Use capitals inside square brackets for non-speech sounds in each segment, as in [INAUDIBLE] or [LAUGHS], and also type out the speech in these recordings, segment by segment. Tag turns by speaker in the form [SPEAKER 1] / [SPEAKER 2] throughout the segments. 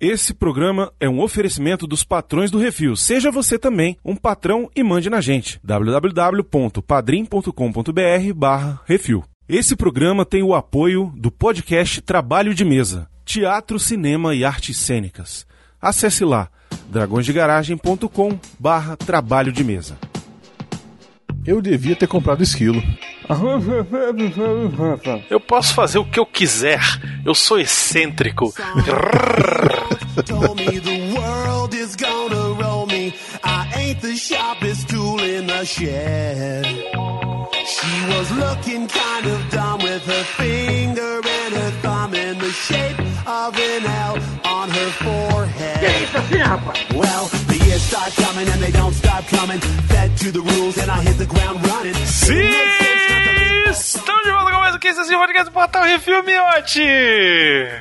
[SPEAKER 1] Esse programa é um oferecimento dos patrões do Refil. Seja você também um patrão e mande na gente. www.padrim.com.br barra Refil. Esse programa tem o apoio do podcast Trabalho de Mesa, Teatro, Cinema e Artes Cênicas. Acesse lá dragõesdegaragem.com barra Trabalho de Mesa.
[SPEAKER 2] Eu devia ter comprado esquilo.
[SPEAKER 3] Eu posso fazer o que eu quiser. Eu sou excêntrico. [LAUGHS] [LAUGHS]
[SPEAKER 4] told me the world is gonna roll me. I ain't the sharpest tool in the shed. She was looking kind of dumb with her finger and her thumb in the shape of an L on her forehead. Well, the years start coming and they don't stop coming. Fed to the rules and I hit the ground running.
[SPEAKER 3] Sim! Estamos de volta com mais um que esse podcast Portal Refil Miote!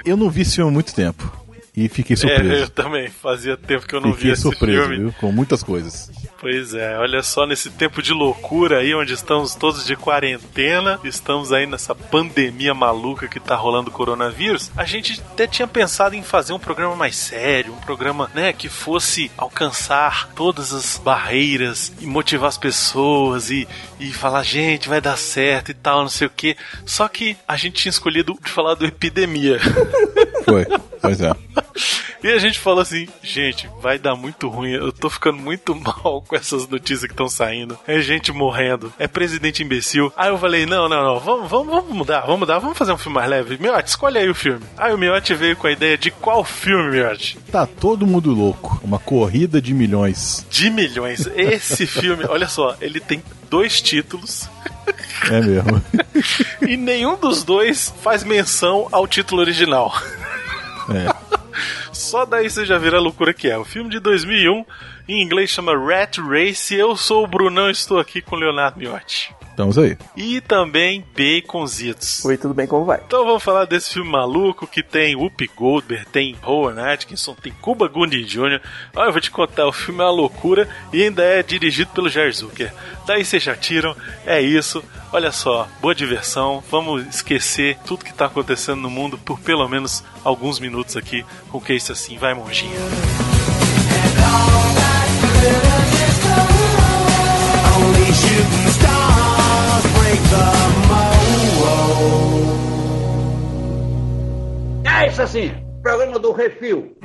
[SPEAKER 2] Eu não vi esse filme há muito tempo. E fiquei
[SPEAKER 3] É,
[SPEAKER 2] surpreso.
[SPEAKER 3] eu também. Fazia tempo que eu não
[SPEAKER 2] fiquei
[SPEAKER 3] via esse
[SPEAKER 2] surpreso,
[SPEAKER 3] filme.
[SPEAKER 2] viu? Com muitas coisas.
[SPEAKER 3] Pois é, olha só nesse tempo de loucura aí, onde estamos todos de quarentena, estamos aí nessa pandemia maluca que tá rolando o coronavírus, a gente até tinha pensado em fazer um programa mais sério, um programa, né, que fosse alcançar todas as barreiras e motivar as pessoas e, e falar, gente, vai dar certo e tal, não sei o que. Só que a gente tinha escolhido de falar do epidemia. [LAUGHS]
[SPEAKER 2] Foi. pois é.
[SPEAKER 3] E a gente falou assim, gente, vai dar muito ruim, eu tô ficando muito [LAUGHS] mal com essas notícias que estão saindo. É gente morrendo, é presidente imbecil. Aí eu falei, não, não, não, vamos, vamos, vamos mudar, vamos mudar, vamos fazer um filme mais leve. Miotti, escolhe aí o filme. Aí o Miotti veio com a ideia de qual filme, Miotti?
[SPEAKER 2] Tá todo mundo louco. Uma corrida de milhões.
[SPEAKER 3] De milhões. Esse [LAUGHS] filme, olha só, ele tem dois títulos
[SPEAKER 2] É mesmo. [LAUGHS]
[SPEAKER 3] e nenhum dos dois faz menção ao título original.
[SPEAKER 2] É.
[SPEAKER 3] Só daí você já vira a loucura que é. O filme de 2001, em inglês chama Rat Race. Eu sou o Brunão, estou aqui com o Leonardo Miotti.
[SPEAKER 2] Estamos aí.
[SPEAKER 3] E também Baconzitos.
[SPEAKER 5] Oi, tudo bem? Como vai?
[SPEAKER 3] Então vamos falar desse filme maluco que tem Whoopi Goldberg, tem Rowan Atkinson, tem Cuba Gooding Jr. Olha, eu vou te contar, o filme é uma loucura e ainda é dirigido pelo Jair Zucker. Daí vocês já tiram, é isso. Olha só, boa diversão. Vamos esquecer tudo que tá acontecendo no mundo por pelo menos alguns minutos aqui com o que é isso assim. Vai, monjinha.
[SPEAKER 4] Only
[SPEAKER 6] É isso assim, programa do Refil.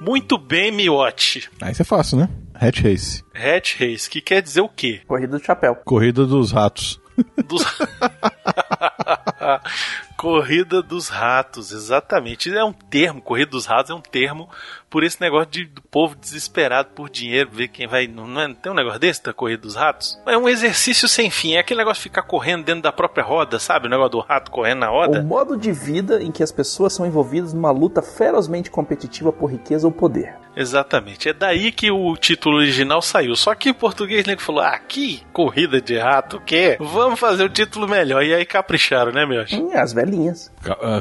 [SPEAKER 3] Muito bem, Miotti.
[SPEAKER 2] Aí isso é fácil, né? Hatch Race.
[SPEAKER 3] Hatch Race, que quer dizer o quê?
[SPEAKER 5] Corrida do chapéu.
[SPEAKER 2] Corrida dos ratos.
[SPEAKER 3] Dos... [LAUGHS] [LAUGHS] Corrida dos ratos, exatamente. É um termo, corrida dos ratos é um termo por esse negócio de, do povo desesperado por dinheiro, ver quem vai. Não, é, tem um negócio desse da corrida dos ratos? É um exercício sem fim. É aquele negócio de ficar correndo dentro da própria roda, sabe? O negócio do rato correndo na
[SPEAKER 5] O
[SPEAKER 3] roda.
[SPEAKER 5] modo de vida em que as pessoas são envolvidas numa luta ferozmente competitiva por riqueza ou poder.
[SPEAKER 3] Exatamente. É daí que o título original saiu. Só que em português, nego falou: ah, que corrida de rato, o quê? Vamos fazer o título melhor. E aí capricharam, né, meu?
[SPEAKER 5] Hum, as velhinhas.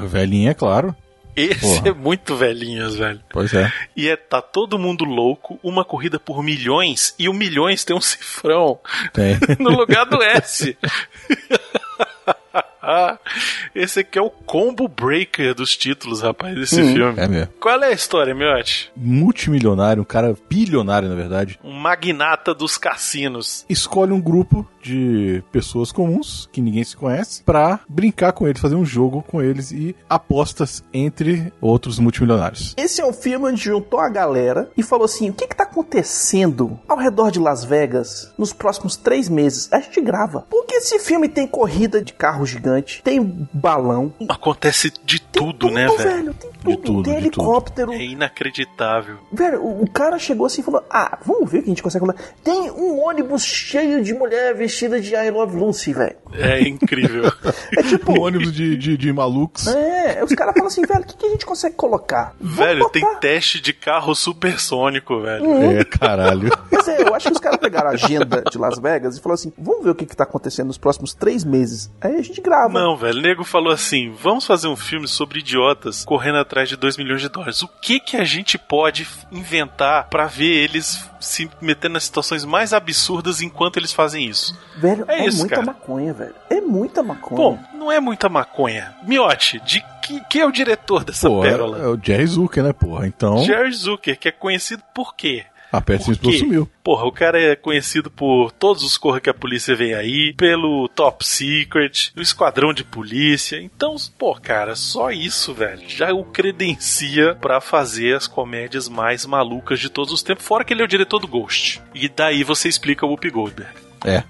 [SPEAKER 2] Velhinha, é claro.
[SPEAKER 3] Esse
[SPEAKER 2] Porra.
[SPEAKER 3] é muito velhinhos, velho.
[SPEAKER 2] Pois é.
[SPEAKER 3] E é tá todo mundo louco, uma corrida por milhões, e o milhões tem um cifrão
[SPEAKER 2] Tem. [LAUGHS]
[SPEAKER 3] no lugar do S. [LAUGHS] Esse aqui é o combo breaker dos títulos, rapaz, desse filme.
[SPEAKER 2] É mesmo.
[SPEAKER 3] Qual é a história, Miotti?
[SPEAKER 2] Multimilionário, um cara bilionário, na verdade,
[SPEAKER 3] Um magnata dos cassinos.
[SPEAKER 2] escolhe um grupo de pessoas comuns, que ninguém se conhece, pra brincar com eles, fazer um jogo com eles e apostas entre outros multimilionários.
[SPEAKER 5] Esse é um filme onde juntou a galera e falou assim: o que que tá acontecendo ao redor de Las Vegas nos próximos três meses? A gente grava. Porque esse filme tem corrida de carro gigante, tem balão,
[SPEAKER 3] Acontece de tudo, né,
[SPEAKER 5] tudo,
[SPEAKER 3] velho?
[SPEAKER 5] Tem tudo,
[SPEAKER 2] tudo,
[SPEAKER 5] tem
[SPEAKER 2] de tudo.
[SPEAKER 5] helicóptero.
[SPEAKER 3] É inacreditável.
[SPEAKER 5] Velho, o, o cara chegou assim e falou: Ah, vamos ver o que a gente consegue falar. Tem um ônibus cheio de mulher vestida de I Love Lucy, velho.
[SPEAKER 3] É incrível. [LAUGHS]
[SPEAKER 5] É tipo.
[SPEAKER 2] Um ônibus de, de, de malucos.
[SPEAKER 5] É, os caras falam assim, velho, o que, que a gente consegue colocar? Vamos
[SPEAKER 3] velho, tem
[SPEAKER 5] botar.
[SPEAKER 3] teste de carro supersônico, velho.
[SPEAKER 5] Uhum.
[SPEAKER 2] É, caralho. [LAUGHS]
[SPEAKER 5] Quer dizer, Eu acho que os caras pegaram a agenda de Las Vegas e falaram assim: vamos ver o que, que tá acontecendo nos próximos três meses. Aí a gente grava.
[SPEAKER 3] Não, velho. O nego falou assim: vamos fazer um filme sobre idiotas correndo atrás de 2 milhões de dólares. O que que a gente pode inventar pra ver eles se metendo nas situações mais absurdas enquanto eles fazem isso?
[SPEAKER 5] Velho,
[SPEAKER 3] É
[SPEAKER 5] é,
[SPEAKER 3] isso,
[SPEAKER 5] muita
[SPEAKER 3] cara.
[SPEAKER 5] maconha, velho. É muita maconha.
[SPEAKER 3] Bom, não é muita maconha. Miote, de que, quem é o diretor dessa
[SPEAKER 2] Pô, é,
[SPEAKER 3] pérola?
[SPEAKER 2] é o Jerry Zucker, né, porra? Então,
[SPEAKER 3] Jerry Zucker, que é conhecido por quê?
[SPEAKER 2] A Pet sumiu.
[SPEAKER 3] Porra, o cara é conhecido por todos os corra que a polícia vem aí, pelo Top Secret, o Esquadrão de Polícia. Então, pô, cara, só isso, velho, já o credencia pra fazer as comédias mais malucas de todos os tempos. Fora que ele é o diretor do Ghost. E daí você explica o Whoopi Goldberg.
[SPEAKER 2] É.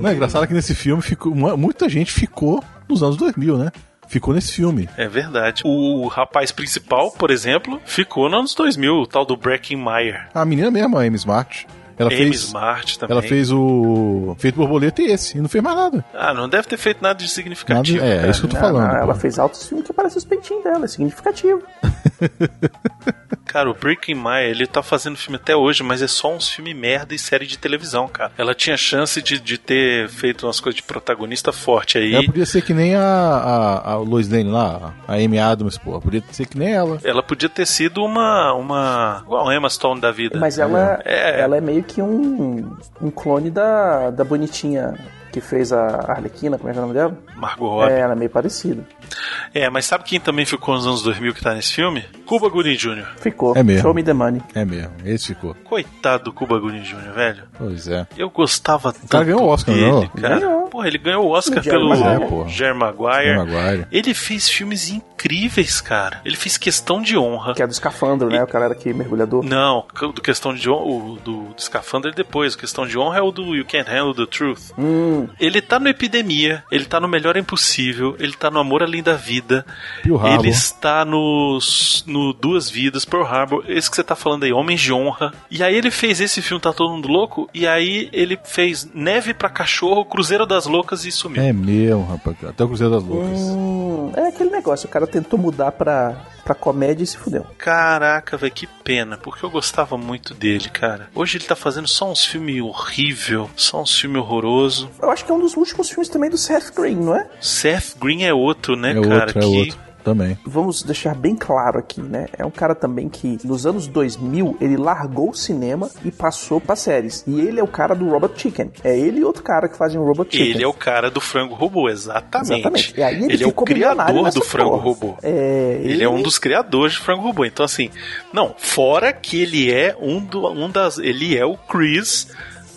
[SPEAKER 2] Não, é engraçado que nesse filme ficou, mu- muita gente ficou nos anos 2000, né? Ficou nesse filme.
[SPEAKER 3] É verdade. O rapaz principal, por exemplo, ficou nos anos 2000, o tal do Breckenmeyer.
[SPEAKER 2] A menina mesmo, a Amy Smart. Ela
[SPEAKER 3] Amy
[SPEAKER 2] fez.
[SPEAKER 3] Smart também.
[SPEAKER 2] Ela fez o. Feito borboleta e esse. E não fez mais nada.
[SPEAKER 3] Ah, não deve ter feito nada de
[SPEAKER 2] nada
[SPEAKER 3] significativo.
[SPEAKER 2] é, é
[SPEAKER 3] cara.
[SPEAKER 2] isso que eu tô
[SPEAKER 5] Não,
[SPEAKER 2] falando.
[SPEAKER 5] não, ela fez altos filmes que aparecem os peitinhos dela, é significativo. [LAUGHS]
[SPEAKER 3] Cara, o Breckenmeyer, ele tá fazendo filme até hoje, mas é só uns filmes merda e série de televisão, cara. Ela tinha chance de, de ter feito umas coisas de protagonista forte aí.
[SPEAKER 2] Ela podia ser que nem a, a, a Lois Lane lá, a Amy Adams, pô. Podia ser que nem ela.
[SPEAKER 3] Ela podia ter sido uma. uma. igual a Emma Stone da vida.
[SPEAKER 5] Mas ela
[SPEAKER 3] É.
[SPEAKER 5] ela é meio que um, um clone da, da bonitinha que fez a Arlequina, como é que é o nome dela?
[SPEAKER 3] Margot Robbie.
[SPEAKER 5] É, ela é meio parecida.
[SPEAKER 3] É. mas sabe quem também ficou nos anos 2000 que tá nesse filme? Cuba Gooding Jr.
[SPEAKER 5] Ficou.
[SPEAKER 2] É mesmo.
[SPEAKER 5] Show me the money.
[SPEAKER 2] É mesmo, esse ficou.
[SPEAKER 3] Coitado do Cuba Gooding Jr., velho.
[SPEAKER 2] Pois é.
[SPEAKER 3] Eu gostava tanto
[SPEAKER 2] cara ganhou o Oscar,
[SPEAKER 3] dele,
[SPEAKER 2] não?
[SPEAKER 3] cara.
[SPEAKER 5] Ganhou.
[SPEAKER 3] Porra, ele ganhou o Oscar
[SPEAKER 5] O
[SPEAKER 3] pelo.
[SPEAKER 2] É.
[SPEAKER 3] Jerry Maguire.
[SPEAKER 2] Jerry Maguire.
[SPEAKER 3] Ele fez filmes incríveis, cara. Ele fez Questão de Honra.
[SPEAKER 5] Que é do escafandro, né? O cara era aqui mergulhador.
[SPEAKER 3] Não, do Questão de Honra, o do, do Escafandro é depois. O Questão de Honra é o do You Can't Handle the Truth.
[SPEAKER 5] Hum,
[SPEAKER 3] Ele tá no Epidemia, ele tá no Melhor é Impossível, ele tá no Amor Além da Vida,
[SPEAKER 2] Pearl Harbor.
[SPEAKER 3] ele está nos, no Duas Vidas, Pearl Harbor, esse que você tá falando aí, Homens de Honra. E aí ele fez esse filme Tá Todo Mundo Louco, e aí ele fez Neve pra Cachorro, Cruzeiro das Loucas e sumiu.
[SPEAKER 2] É mesmo, rapaz. Até o Cruzeiro das Loucas.
[SPEAKER 5] hum, é aquele negócio, o cara tentou mudar pra, pra comédia e se fudeu.
[SPEAKER 3] Caraca, velho, que pena, porque eu gostava muito dele, cara. Hoje ele tá fazendo só uns filmes horrível, só uns filmes horroroso.
[SPEAKER 5] Eu acho que é um dos últimos filmes também do Seth Green, não é?
[SPEAKER 3] Seth Green é outro, né,
[SPEAKER 2] é
[SPEAKER 3] cara?
[SPEAKER 2] outro, é
[SPEAKER 3] que
[SPEAKER 2] outro. Também.
[SPEAKER 5] Vamos deixar bem claro aqui, né? É um cara também que nos anos 2000 ele largou o cinema e passou pra séries. E ele é o cara do Robot Chicken. É ele e outro cara que fazem o Robot Chicken.
[SPEAKER 3] Ele é o cara do frango robô, exatamente.
[SPEAKER 5] Exatamente. E aí ele,
[SPEAKER 3] é o criador do frango
[SPEAKER 5] porra.
[SPEAKER 3] robô.
[SPEAKER 5] É,
[SPEAKER 3] Ele é um dos criadores de frango robô. Então, assim, não, fora que ele é um, do, um das. Ele é o Chris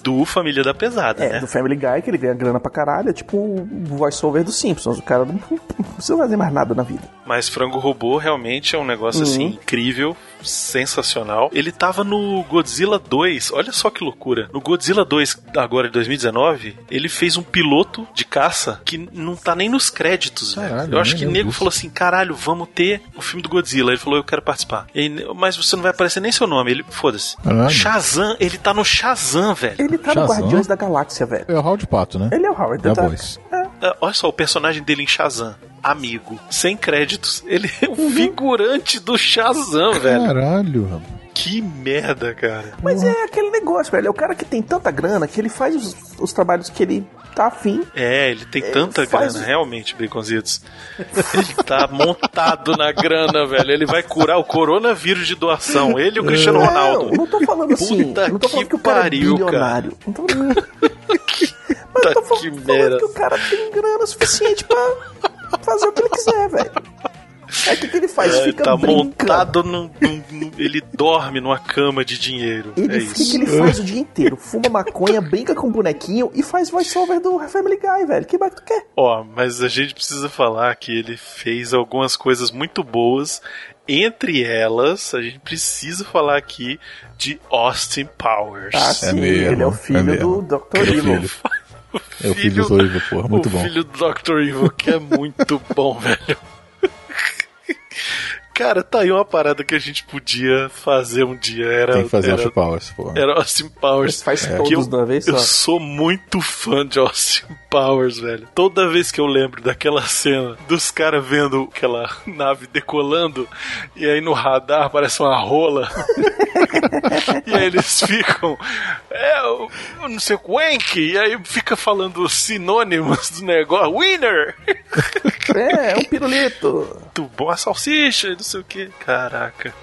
[SPEAKER 3] do Família da Pesada,
[SPEAKER 5] É,
[SPEAKER 3] né?
[SPEAKER 5] do Family Guy, que ele ganha grana pra caralho. É tipo o voice-over dos Simpsons. O cara não, [LAUGHS] não precisa fazer mais nada na vida.
[SPEAKER 3] Mas frango robô realmente é um negócio assim
[SPEAKER 5] Uhum.
[SPEAKER 3] incrível, sensacional. Ele tava no Godzilla 2, olha só que loucura. No Godzilla 2, agora de 2019, ele fez um piloto de caça que não tá nem nos créditos, velho. Eu acho que o
[SPEAKER 2] lembro
[SPEAKER 3] nego falou assim: caralho, vamos ter o filme do Godzilla. Ele falou: eu quero participar. E aí, mas você não vai aparecer nem seu nome. Ele, foda-se. Shazam, ele tá no Shazam, velho.
[SPEAKER 5] Ele tá no
[SPEAKER 2] Shazam?
[SPEAKER 5] Guardiões da Galáxia, velho.
[SPEAKER 2] É o Howard Pato, né?
[SPEAKER 5] Ele é o Howard
[SPEAKER 2] Da
[SPEAKER 5] Duck.
[SPEAKER 2] voz.
[SPEAKER 3] Ah, Olha só, o personagem dele em Shazam. Amigo, sem créditos. Ele é
[SPEAKER 2] Uhum.
[SPEAKER 3] um figurante do Shazam, velho.
[SPEAKER 2] Caralho, rapaz.
[SPEAKER 3] Que merda, cara.
[SPEAKER 5] Mas é aquele negócio, velho. É o cara que tem tanta grana que ele faz os, os trabalhos que ele tá afim.
[SPEAKER 3] É, ele tem tanta
[SPEAKER 5] faz-
[SPEAKER 3] grana, realmente, Baconzitos. Ele tá montado na grana, velho. Ele vai curar o coronavírus de doação. Ele e o Cristiano Ronaldo.
[SPEAKER 5] Não, não tô falando assim.
[SPEAKER 3] Puta
[SPEAKER 5] não tô falando
[SPEAKER 3] que
[SPEAKER 5] que o cara
[SPEAKER 3] pariu,
[SPEAKER 5] é bilionário. Não tô Mas eu tô falando,
[SPEAKER 3] que
[SPEAKER 5] falando que o cara tem grana suficiente pra fazer o que ele quiser, velho. Aí o que, que ele faz?
[SPEAKER 3] É,
[SPEAKER 5] Fica
[SPEAKER 3] tá
[SPEAKER 5] brincando.
[SPEAKER 3] montado num, num- num- Ele dorme numa cama de dinheiro.
[SPEAKER 5] Ele,
[SPEAKER 3] é
[SPEAKER 5] o que, que
[SPEAKER 3] isso.
[SPEAKER 5] ele faz o dia inteiro? Fuma maconha, brinca com o bonequinho e faz voice-over do Family Guy, velho. Que mais que tu quer?
[SPEAKER 3] Ó, mas a gente precisa falar que ele fez algumas coisas muito boas. Entre elas, a gente precisa falar aqui de Austin Powers.
[SPEAKER 5] Ah, sim,
[SPEAKER 2] mesmo,
[SPEAKER 5] ele é o
[SPEAKER 2] é
[SPEAKER 5] filho
[SPEAKER 2] mesmo.
[SPEAKER 5] do Dr.
[SPEAKER 2] É
[SPEAKER 5] Evil.
[SPEAKER 2] É o filho do Dr. Evil, porra, muito
[SPEAKER 3] o
[SPEAKER 2] bom.
[SPEAKER 3] filho do Dr. Evil, que é muito [LAUGHS] bom, velho. Cara, tá aí uma parada que a gente podia fazer um dia. Era,
[SPEAKER 2] Tem que fazer
[SPEAKER 3] era,
[SPEAKER 2] Austin Powers, pô.
[SPEAKER 3] era Austin Powers.
[SPEAKER 5] Faz
[SPEAKER 3] Que
[SPEAKER 5] todos
[SPEAKER 3] eu,
[SPEAKER 5] de uma vez
[SPEAKER 3] eu
[SPEAKER 5] só.
[SPEAKER 3] sou muito fã de Austin Powers, velho. Toda vez que eu lembro daquela cena dos caras vendo aquela [LAUGHS] nave decolando e aí no radar aparece uma rola [LAUGHS] e aí eles ficam é, eu eu não sei, wank, e aí fica falando sinônimos do negócio, winner, [LAUGHS]
[SPEAKER 5] É, é um pirulito.
[SPEAKER 3] muito bom, a salsicha, não sei o que. Caraca.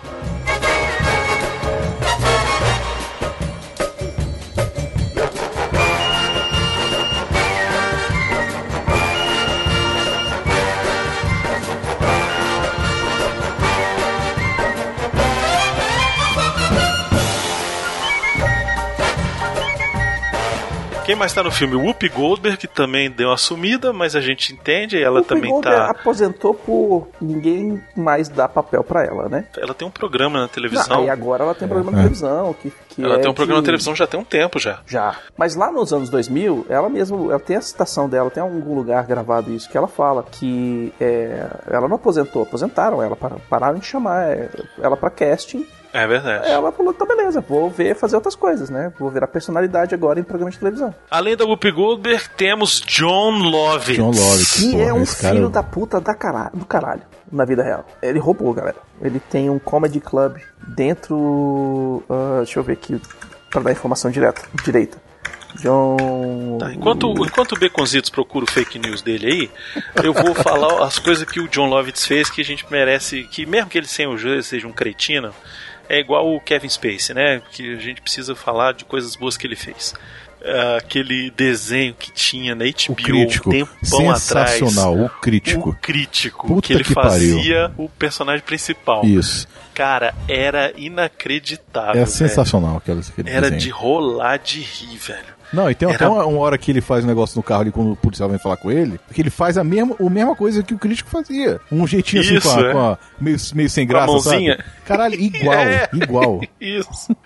[SPEAKER 3] Quem mais tá no filme? Whoopi Goldberg, que também deu uma sumida, mas a gente entende, ela
[SPEAKER 5] o
[SPEAKER 3] também
[SPEAKER 5] Goldberg
[SPEAKER 3] tá.
[SPEAKER 5] aposentou por ninguém mais dar papel pra ela, né?
[SPEAKER 3] Ela tem um programa na
[SPEAKER 5] Não,
[SPEAKER 3] televisão.
[SPEAKER 5] aí agora ela tem programa de televisão. Que, que
[SPEAKER 3] Ela
[SPEAKER 5] é
[SPEAKER 3] tem um programa
[SPEAKER 5] de-
[SPEAKER 3] na televisão já tem um tempo já.
[SPEAKER 5] Já. Mas lá nos anos 2000, ela mesmo, ela tem a citação dela, tem algum lugar gravado isso, que ela fala que é, ela não aposentou, aposentaram ela, para- pararam de chamar é, ela pra casting.
[SPEAKER 3] É verdade.
[SPEAKER 5] Ela falou, então beleza, vou ver, fazer outras coisas, né? Vou virar personalidade agora em programa de televisão.
[SPEAKER 3] Além da Whoopi Goldberg, temos John Lovitz.
[SPEAKER 2] John Lovitz.
[SPEAKER 5] Que
[SPEAKER 2] Porra,
[SPEAKER 5] é um
[SPEAKER 2] cara-
[SPEAKER 5] filho da puta da caralho, do caralho, na vida real. Ele roubou, galera. Ele tem um comedy club dentro... ah, deixa eu ver aqui, pra dar informação direta, direita. John...
[SPEAKER 3] Tá, enquanto, enquanto o Beconzitos procura o fake news dele aí, eu vou [LAUGHS] falar as coisas que o John Lovitz fez que a gente merece, que mesmo que ele sem o jogo seja um cretino, é igual o Kevin Spacey, né? Que a gente precisa falar de coisas boas que ele fez. Ah, aquele desenho que tinha na HBO
[SPEAKER 2] O crítico.
[SPEAKER 3] um tempão atrás.
[SPEAKER 2] Sensacional, o crítico.
[SPEAKER 3] O crítico,
[SPEAKER 2] Puta
[SPEAKER 3] que ele
[SPEAKER 2] que pariu.
[SPEAKER 3] fazia o personagem principal.
[SPEAKER 2] Isso.
[SPEAKER 3] Cara, era inacreditável.
[SPEAKER 2] É sensacional aquele, aquele
[SPEAKER 3] Era
[SPEAKER 2] desenho.
[SPEAKER 3] de rolar de rir, velho.
[SPEAKER 2] Não, e tem
[SPEAKER 3] Era-
[SPEAKER 2] até uma, uma hora que ele faz um negócio no carro ali quando o policial vem falar com ele, que ele faz a mesma, a mesma coisa que o crítico fazia. Um jeitinho assim
[SPEAKER 3] Isso,
[SPEAKER 2] com, a,
[SPEAKER 3] é.
[SPEAKER 2] com a- meio, meio sem
[SPEAKER 3] Com a
[SPEAKER 2] graça,
[SPEAKER 3] mãozinha.
[SPEAKER 2] sabe? Caralho, igual, [LAUGHS]
[SPEAKER 3] É.
[SPEAKER 2] igual. [LAUGHS]
[SPEAKER 3] Isso.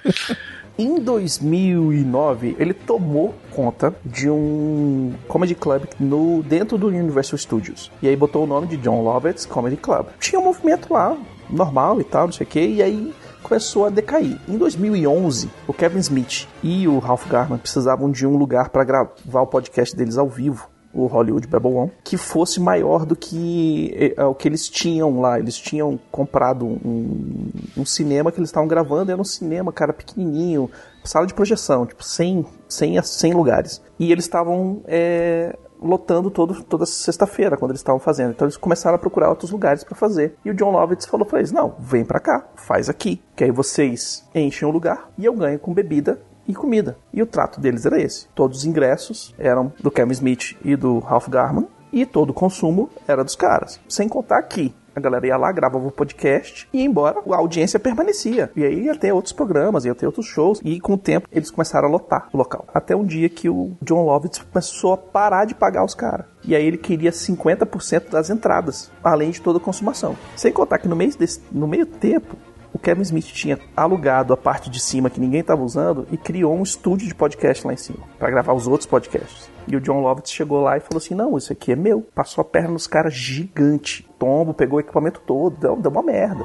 [SPEAKER 5] Em 2009, ele tomou conta de um comedy club no, dentro do Universal Studios. E aí botou o nome de John Lovitz Comedy Club. Tinha um movimento lá, normal e tal, não sei o que, e aí começou a decair. Em 2011, o Kevin Smith e o Ralph Garman precisavam de um lugar para gravar o podcast deles ao vivo o Hollywood Babylon, que fosse maior do que eh, o que eles tinham lá. Eles tinham comprado um, um cinema que eles estavam gravando, era um cinema, cara, pequenininho, sala de projeção, tipo, 100, 100, a 100 lugares. E eles estavam eh, lotando todo, toda sexta-feira, quando eles estavam fazendo. Então eles começaram a procurar outros lugares para fazer. E o John Lovitz falou pra eles, não, vem pra cá, faz aqui, que aí vocês enchem o lugar e eu ganho com bebida e comida. E o trato deles era esse. Todos os ingressos eram do Kevin Smith e do Ralph Garman e todo o consumo era dos caras. Sem contar que a galera ia lá, gravava o podcast e ia embora, a audiência permanecia. E aí ia ter outros programas, ia ter outros shows. E com o tempo eles começaram a lotar o local. Até um dia que o John Lovitz começou a parar de pagar os caras. E aí ele queria 50% das entradas, além de toda a consumação. Sem contar que no meio, desse, no meio tempo, o Kevin Smith tinha alugado a parte de cima que ninguém estava usando e criou um estúdio de podcast lá em cima para gravar os outros podcasts. E o John Lovitz chegou lá e falou assim: Não, isso aqui é meu. Passou a perna nos caras gigante. Tombo, pegou o equipamento todo, deu, deu uma merda.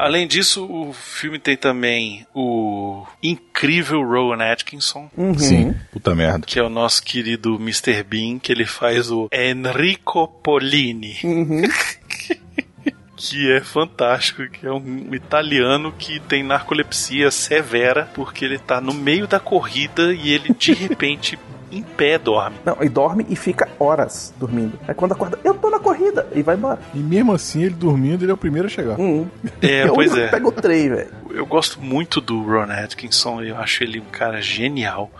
[SPEAKER 3] Além disso, o filme tem também o incrível Rowan Atkinson,
[SPEAKER 2] Sim, puta merda.
[SPEAKER 3] que é o nosso querido Mr. Bean, que ele faz o Enrico Polini. [LAUGHS] que é fantástico, que é um italiano que tem narcolepsia severa, porque ele tá no meio da corrida e ele de [LAUGHS] repente em pé dorme.
[SPEAKER 5] Não, e dorme e fica horas dormindo. Aí quando acorda, eu tô na corrida, e vai embora.
[SPEAKER 2] E mesmo assim, ele dormindo, ele é o primeiro a chegar.
[SPEAKER 5] Hum.
[SPEAKER 3] É, [LAUGHS]
[SPEAKER 5] eu
[SPEAKER 3] pois é.
[SPEAKER 5] pego o trem, velho.
[SPEAKER 3] Eu gosto muito do Ron Atkinson, eu acho ele um cara genial.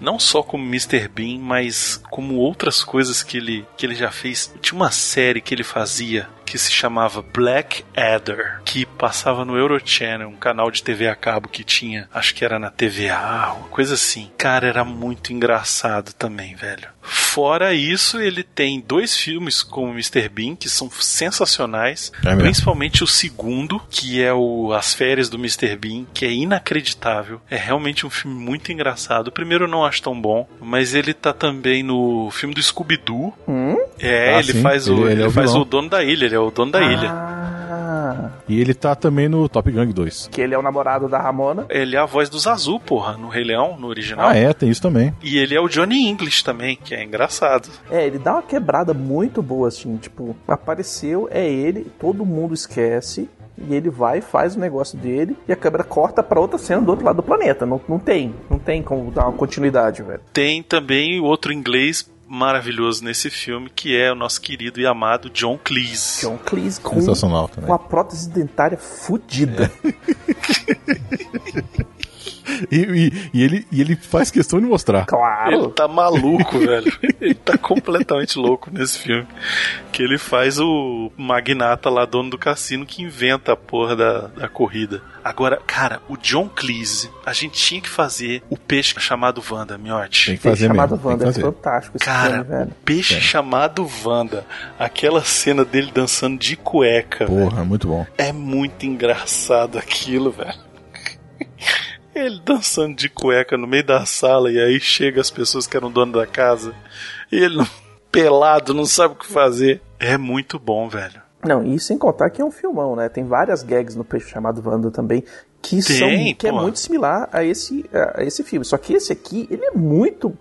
[SPEAKER 3] Não só como Mr. Bean, mas como outras coisas que ele, que ele já fez. Tinha uma série que ele fazia que se chamava Black Adder, que passava no Eurochannel, um canal de TV a cabo que tinha, acho que era na TVA, uma coisa assim. Cara, era muito engraçado também, velho. Fora isso, ele tem dois filmes com o Mr. Bean que são sensacionais,
[SPEAKER 2] É
[SPEAKER 3] principalmente o segundo, que é o As Férias do Mr. Bean, que é inacreditável. É realmente um filme muito engraçado. O primeiro eu não acho tão bom, mas ele tá também no filme do Scooby-Doo.
[SPEAKER 5] Hum?
[SPEAKER 3] É,
[SPEAKER 2] Ah,
[SPEAKER 3] ele
[SPEAKER 2] sim,
[SPEAKER 3] faz, o,
[SPEAKER 2] ele-
[SPEAKER 3] ele,
[SPEAKER 2] ele é o
[SPEAKER 3] faz
[SPEAKER 2] vilão.
[SPEAKER 3] o dono da ilha, ele é o dono da ilha.
[SPEAKER 5] Ah,
[SPEAKER 2] E ele tá também no Top Gang 2.
[SPEAKER 5] que ele é o namorado da Ramona.
[SPEAKER 3] Ele é a voz dos Azul, porra, no Rei Leão, no original.
[SPEAKER 2] Ah, é, tem isso também.
[SPEAKER 3] E ele é o Johnny English também, que é engraçado.
[SPEAKER 5] É, ele dá uma quebrada muito boa, assim, tipo, apareceu, é ele, todo mundo esquece, e ele vai, faz o negócio dele, e a câmera corta pra outra cena do outro lado do planeta. Não, não tem, não tem como dar uma continuidade, velho.
[SPEAKER 3] Tem também outro inglês maravilhoso nesse filme, que é o nosso querido e amado John Cleese.
[SPEAKER 5] John Cleese com,
[SPEAKER 2] Sensacional também.
[SPEAKER 5] com a prótese dentária fudida. [LAUGHS]
[SPEAKER 2] E, e- e ele, e ele faz questão de mostrar.
[SPEAKER 3] Ele
[SPEAKER 5] Claro.
[SPEAKER 3] tá maluco, velho. Ele tá completamente louco nesse filme. Que ele faz o magnata lá, dono do cassino, que inventa a porra da, da corrida. Agora, cara, o John Cleese, a gente tinha que fazer o peixe chamado Wanda, Miotti.
[SPEAKER 2] Tem que fazer
[SPEAKER 5] chamado
[SPEAKER 2] mesmo. tem
[SPEAKER 5] Wanda, é fantástico esse
[SPEAKER 3] Cara,
[SPEAKER 5] filme, velho.
[SPEAKER 3] o peixe chamado Wanda, aquela cena dele dançando de cueca, velho,
[SPEAKER 2] Porra, muito bom.
[SPEAKER 3] é muito engraçado aquilo, velho. Ele dançando de cueca no meio da sala e aí chega as pessoas que eram dono da casa e ele pelado, não sabe o que fazer. É muito bom, velho.
[SPEAKER 5] Não, e sem contar que é um filmão, né? Tem várias gags no peixe chamado Wanda também, que,
[SPEAKER 3] Tem,
[SPEAKER 5] são, que é
[SPEAKER 3] pô.
[SPEAKER 5] muito similar a esse, a esse filme. Só que esse aqui, ele é muito.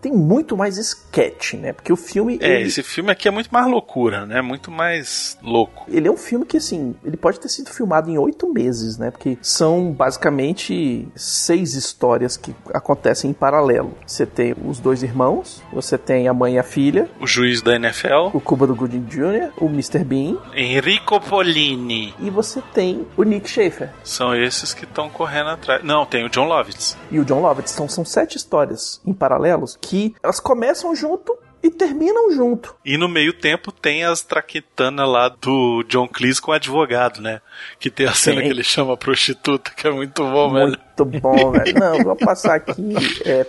[SPEAKER 5] Tem muito mais sketch, né? Porque o filme.
[SPEAKER 3] É,
[SPEAKER 5] ele,
[SPEAKER 3] esse filme aqui é muito mais loucura, né? Muito mais louco.
[SPEAKER 5] ele é um filme que, assim, ele pode ter sido filmado em oito meses, né? Porque são basicamente seis histórias que acontecem em paralelo. Você tem os dois irmãos, você tem a mãe e a filha,
[SPEAKER 3] O juiz da NFL,
[SPEAKER 5] o Cuba do Gooding Jr., o Mr. Bean,
[SPEAKER 3] Enrico Polini.
[SPEAKER 5] e você tem o Nick Schaefer.
[SPEAKER 3] São esses que estão correndo atrás. Não, tem o John Lovitz.
[SPEAKER 5] e o John Lovitz. Então são sete histórias em paralelos que elas começam junto e terminam junto.
[SPEAKER 3] E no meio tempo tem as traquitanas lá do John Cleese com o advogado, né? Que tem a cena
[SPEAKER 5] Tem.
[SPEAKER 3] que ele chama prostituta, que é muito bom, velho.
[SPEAKER 5] Muito bom, velho. Não, vou passar aqui. é,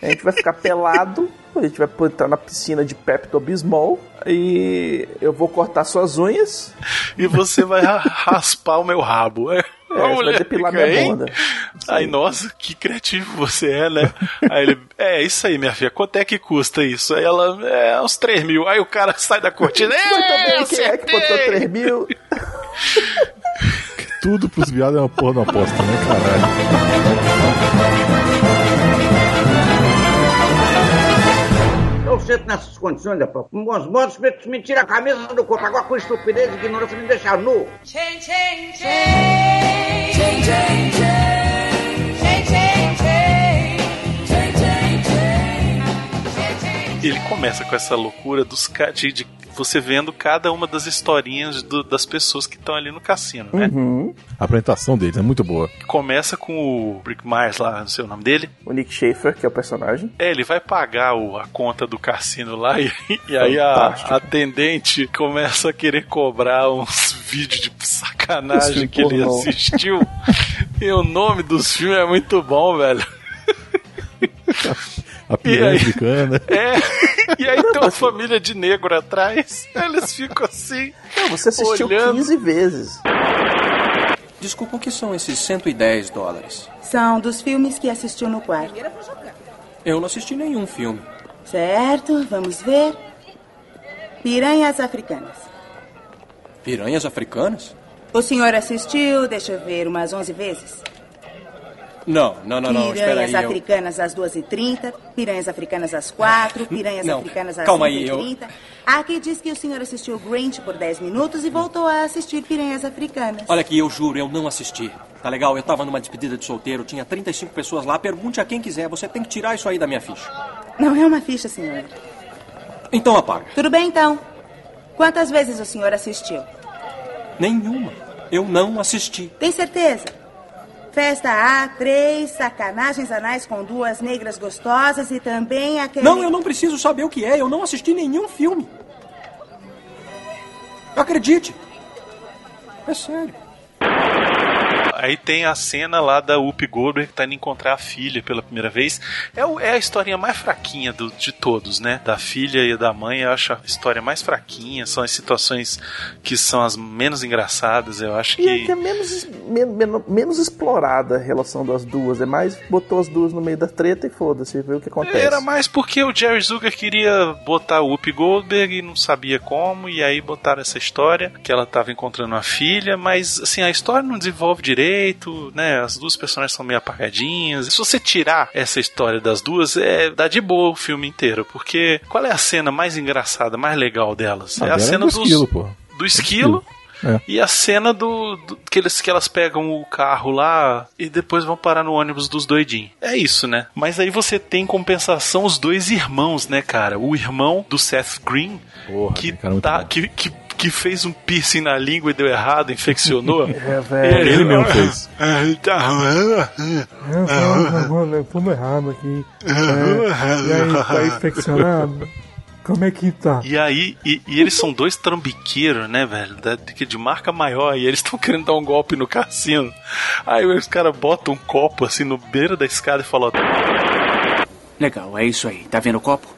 [SPEAKER 5] a gente vai ficar pelado. A gente vai entrar na piscina de Pepto Bismol. E eu vou cortar suas unhas.
[SPEAKER 3] E você vai ra- [LAUGHS] raspar o meu rabo. É,
[SPEAKER 5] É, você vai depilar minha bunda.
[SPEAKER 3] Aí, nossa, que criativo você é, né? Aí ele, é, isso aí, minha filha, quanto é que custa isso? Aí ela, é, uns 3 mil. Aí o cara sai da cortina, é,
[SPEAKER 5] Muito bem, quem é que botou
[SPEAKER 3] acertei!
[SPEAKER 5] 3 mil? [LAUGHS]
[SPEAKER 2] Tudo pros viados é uma porra uma aposta, né, caralho?
[SPEAKER 6] Eu sento nessas condições, rapaz. Com bons modos, me tira a camisa do corpo. Agora com estupidez e ignorância me deixa nu.
[SPEAKER 7] Chain, chain, chain. Chain, chain, chain.
[SPEAKER 3] Ele começa com essa loucura dos de, de você vendo cada uma das historinhas do- das pessoas que estão ali no cassino, né?
[SPEAKER 5] Uhum.
[SPEAKER 2] A apresentação deles é muito boa.
[SPEAKER 3] Começa com o Rick Myers lá, não sei o nome dele.
[SPEAKER 5] O Nick Schaefer, que é o personagem.
[SPEAKER 3] É, ele vai pagar o- a conta do cassino lá e, e aí a atendente começa a querer cobrar uns vídeos de sacanagem que ele assistiu. e o nome dos filmes é muito bom, velho. [LAUGHS]
[SPEAKER 2] A piranha
[SPEAKER 3] aí?
[SPEAKER 2] africana. [LAUGHS]
[SPEAKER 3] É, e aí tem uma [LAUGHS] família de negro atrás. Eles ficam assim.
[SPEAKER 5] Não, você assistiu
[SPEAKER 3] Olhando.
[SPEAKER 5] 15 vezes.
[SPEAKER 8] Desculpa, o que são esses 110 dólares?
[SPEAKER 9] São dos filmes que assistiu no quarto.
[SPEAKER 8] Eu não assisti nenhum filme.
[SPEAKER 9] Certo, vamos ver. Piranhas Africanas.
[SPEAKER 8] Piranhas africanas?
[SPEAKER 9] O senhor assistiu, deixa eu ver, umas 11 vezes?
[SPEAKER 8] Não, não, não, não.
[SPEAKER 9] Piranhas
[SPEAKER 8] aí. Eu...
[SPEAKER 9] Africanas às 2h30, Piranhas Africanas às 4, Piranhas
[SPEAKER 8] Não,
[SPEAKER 9] Africanas às
[SPEAKER 8] calma aí, eu-
[SPEAKER 9] 5h30. Aqui diz que o senhor assistiu Grinch por 10 minutos e voltou a assistir Piranhas Africanas.
[SPEAKER 8] Olha aqui, eu juro, eu não assisti. Tá legal? Eu tava numa despedida de solteiro, tinha 35 pessoas lá. Pergunte a quem quiser, você tem que tirar isso aí da minha ficha.
[SPEAKER 9] Não é uma ficha, senhor.
[SPEAKER 8] Então apaga.
[SPEAKER 9] Tudo bem, então. Quantas vezes o senhor assistiu?
[SPEAKER 8] Nenhuma. Eu não assisti.
[SPEAKER 9] Tem certeza? Festa A, três sacanagens anais com duas negras gostosas e também aquele...
[SPEAKER 8] Não, eu não preciso saber o que é. Eu não assisti nenhum filme. Acredite. É sério.
[SPEAKER 3] Aí tem a cena lá da Whoopi Goldberg que tá indo encontrar a filha pela primeira vez. É, o- é a historinha mais fraquinha do- de todos, né? Da filha e da mãe, eu acho a história mais fraquinha. São as situações que são as menos engraçadas, eu acho
[SPEAKER 5] E é
[SPEAKER 3] que.
[SPEAKER 5] que é menos, men- men- menos explorada a relação das duas. É mais botou as duas no meio da treta e foda-se, vê o que acontece.
[SPEAKER 3] Era mais porque o Jerry Zucker queria botar o Whoopi Goldberg e não sabia como, e aí botaram essa história que ela tava encontrando uma filha, mas assim, a história não desenvolve direito, né? As duas personagens são meio apagadinhas. Se você tirar essa história das duas, é dá de boa o filme inteiro, porque qual é a cena mais engraçada, mais legal delas?
[SPEAKER 2] Ah,
[SPEAKER 3] é a
[SPEAKER 2] é
[SPEAKER 3] cena
[SPEAKER 2] do
[SPEAKER 3] dos-
[SPEAKER 2] esquilo, pô.
[SPEAKER 3] do esquilo.
[SPEAKER 2] É.
[SPEAKER 3] E a cena do, do- que, eles, que elas pegam o carro lá e depois vão parar no ônibus dos doidinhos. É isso, né? Mas aí você tem em compensação os dois irmãos, né, cara? O irmão do Seth Green,
[SPEAKER 2] Porra,
[SPEAKER 3] que,
[SPEAKER 2] cara,
[SPEAKER 3] tá, que, que, que fez um piercing na língua e deu errado, infeccionou. [LAUGHS]
[SPEAKER 5] É, velho.
[SPEAKER 2] Ele mesmo fez. [LAUGHS]
[SPEAKER 10] tudo errado aqui. É, e aí, tá infeccionado? Como é que tá?
[SPEAKER 3] E aí, e, e eles são dois trambiqueiros, né, velho? Da, de, de marca maior, e eles estão querendo dar um golpe no cassino. Aí os caras botam um copo assim no beira da escada e falam:
[SPEAKER 11] Legal, é isso aí. Tá vendo o copo?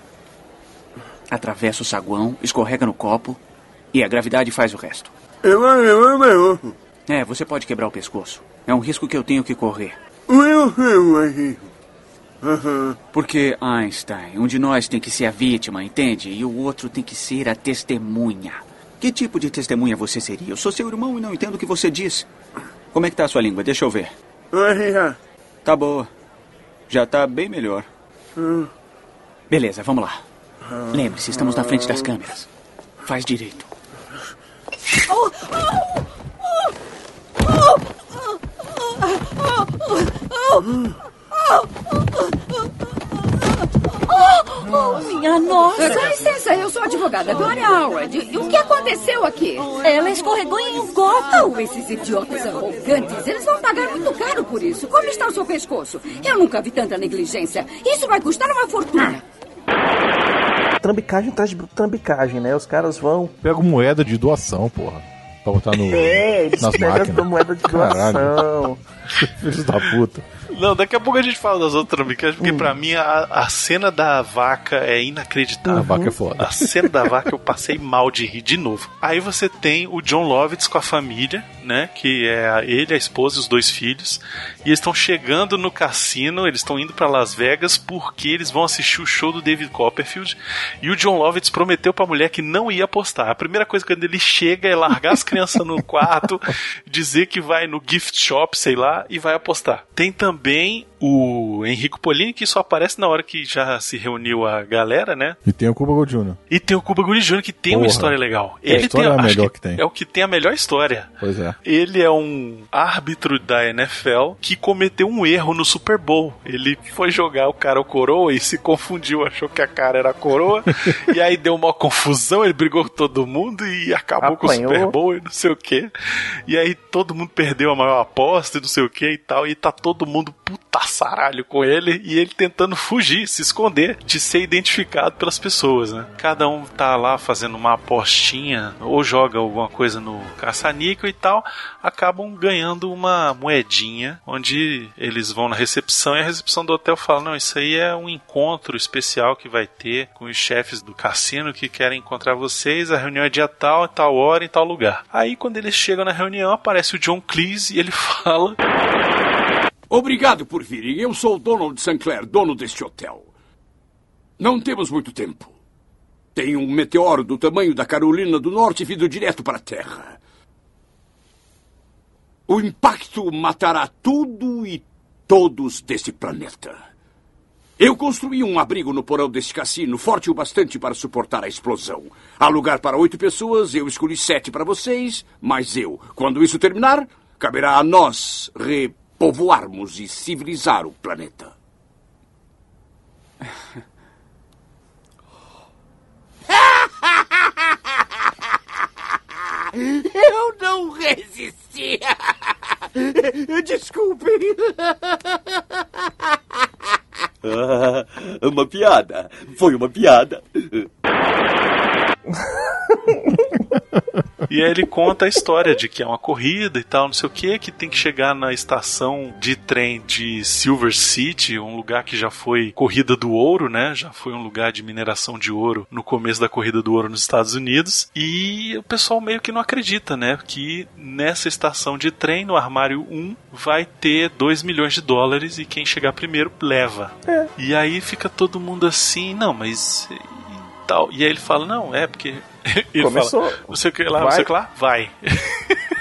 [SPEAKER 11] Atravessa o saguão, escorrega no copo e a gravidade faz o resto. É, você pode quebrar o pescoço. É um risco que eu tenho que correr. Porque, Einstein, um de nós tem que ser a vítima, entende? E o outro tem que ser a testemunha. Que tipo de testemunha você seria? Eu sou seu irmão e não entendo o que você diz. Como é que tá a sua língua? Deixa eu ver. Tá boa. Já tá bem melhor. Beleza, vamos lá. Lembre-se, estamos na frente das câmeras. Faz direito.
[SPEAKER 12] Oh, minha nossa! Com licença, eu sou a advogada Gloria Howard. E o que aconteceu aqui?
[SPEAKER 7] Ela escorregou em um copo.
[SPEAKER 12] Oh, esses idiotas arrogantes, eles vão pagar muito caro por isso. Como está o seu pescoço? Eu nunca vi tanta negligência. Isso vai custar uma fortuna.
[SPEAKER 5] Trambicagem atrás de trambicagem, né? Os caras vão.
[SPEAKER 2] Pega moeda de doação, porra. Pra botar no,
[SPEAKER 5] É, eles
[SPEAKER 2] nas
[SPEAKER 5] pegam
[SPEAKER 2] máquinas.
[SPEAKER 5] moeda de
[SPEAKER 2] Caralho. [LAUGHS] Filhos da puta.
[SPEAKER 3] Não, daqui a pouco a gente fala das outras trambiqueiras, porque pra mim a, a cena da vaca é inacreditável.
[SPEAKER 2] A vaca é foda.
[SPEAKER 3] A cena da vaca eu passei mal de rir de novo. Aí você tem o John Lovitz com a família, né? Que é ele, a esposa e os dois filhos. E eles estão chegando no cassino, eles estão indo pra Las Vegas porque eles vão assistir o show do David Copperfield. E o John Lovitz prometeu pra mulher que não ia apostar. A primeira coisa quando ele chega é largar as crianças no quarto, [LAUGHS] dizer que vai no gift shop, sei lá, e vai apostar. Tem também o Henrico Polini, que só aparece na hora que já se reuniu a galera, né?
[SPEAKER 2] E tem o Cuba Gold Jr.
[SPEAKER 3] E tem o Cuba Gooding Jr., que tem uma
[SPEAKER 2] Porra.
[SPEAKER 3] história legal.
[SPEAKER 2] É, a história é a
[SPEAKER 3] acho
[SPEAKER 2] melhor que tem.
[SPEAKER 3] É o que tem a melhor história.
[SPEAKER 2] Pois é.
[SPEAKER 3] Ele é um árbitro da NFL que cometeu um erro no Super Bowl. Ele foi jogar o cara o coroa e se confundiu, achou que a cara era a coroa. [LAUGHS] e aí deu uma confusão, ele brigou com todo mundo e acabou com o
[SPEAKER 5] Apanhou.
[SPEAKER 3] Super Bowl e não sei o que. E aí todo mundo perdeu a maior aposta e não sei o que e tal. E tá todo mundo putaçaralho com ele e ele tentando fugir, se esconder de ser identificado pelas pessoas, né? Cada um tá lá fazendo uma apostinha ou joga alguma coisa no caça-níquel e tal, acabam ganhando uma moedinha onde eles vão na recepção e a recepção do hotel fala: "Não, isso aí é um encontro especial que vai ter com os chefes do cassino que querem encontrar vocês, a reunião é dia tal, tal hora, em tal lugar". Aí quando eles chegam na reunião, aparece o John Cleese e ele [LAUGHS] fala:
[SPEAKER 13] Obrigado por virem. Eu sou o Donald Sinclair, dono deste hotel. Não temos muito tempo. Tem um meteoro do tamanho da Carolina do Norte vindo direto para a Terra. O impacto matará tudo e todos deste planeta. Eu construí um abrigo no porão deste cassino, forte o bastante para suportar a explosão. Há lugar para oito pessoas, eu escolhi sete para vocês, mas eu. Quando isso terminar, caberá a nós repovoarmos e civilizar o planeta. [LAUGHS]
[SPEAKER 7] Eu não resisti. [LAUGHS] Desculpe.
[SPEAKER 14] Ah, uma piada. Foi uma piada. [LAUGHS]
[SPEAKER 3] E aí ele conta a história de que é uma corrida e tal, não sei o que, que tem que chegar na estação de trem de Silver City, um lugar que já foi corrida do ouro, né? Já foi um lugar de mineração de ouro no começo da corrida do ouro nos Estados Unidos. E o pessoal meio que não acredita, né? Que nessa estação de trem, no armário 1, vai ter 2 milhões de dólares e quem chegar primeiro leva.
[SPEAKER 5] É.
[SPEAKER 3] E aí fica todo mundo assim, não, mas e tal. E aí ele fala, não, é porque ele
[SPEAKER 13] Começou.
[SPEAKER 3] fala, não sei o que lá, não
[SPEAKER 13] Vai.
[SPEAKER 3] sei o que lá, vai. [LAUGHS]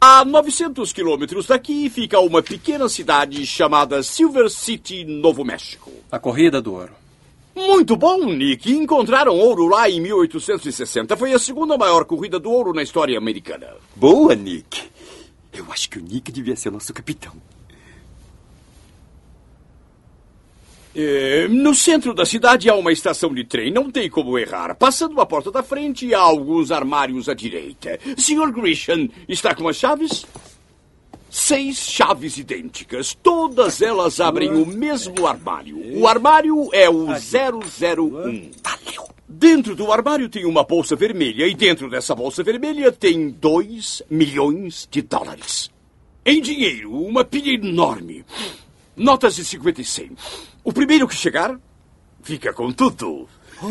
[SPEAKER 13] A 900 quilômetros daqui fica uma pequena cidade chamada Silver City, Novo México.
[SPEAKER 8] A corrida do ouro.
[SPEAKER 13] Muito bom, Nick. Encontraram ouro lá em 1860. Foi a segunda maior corrida do ouro na história americana.
[SPEAKER 14] Boa, Nick. Eu acho que o Nick devia ser nosso capitão.
[SPEAKER 13] É, no centro da cidade há uma estação de trem, não tem como errar. Passando a porta da frente, há alguns armários à direita. Sr. Grisham está com as chaves? Seis chaves idênticas. Todas elas abrem o mesmo armário. O armário é o 001. Dentro do armário tem uma bolsa vermelha e dentro dessa bolsa vermelha tem dois milhões de dólares. Em dinheiro, uma pilha enorme. Notas de 50 e 100. O primeiro que chegar, fica com tudo. [LAUGHS]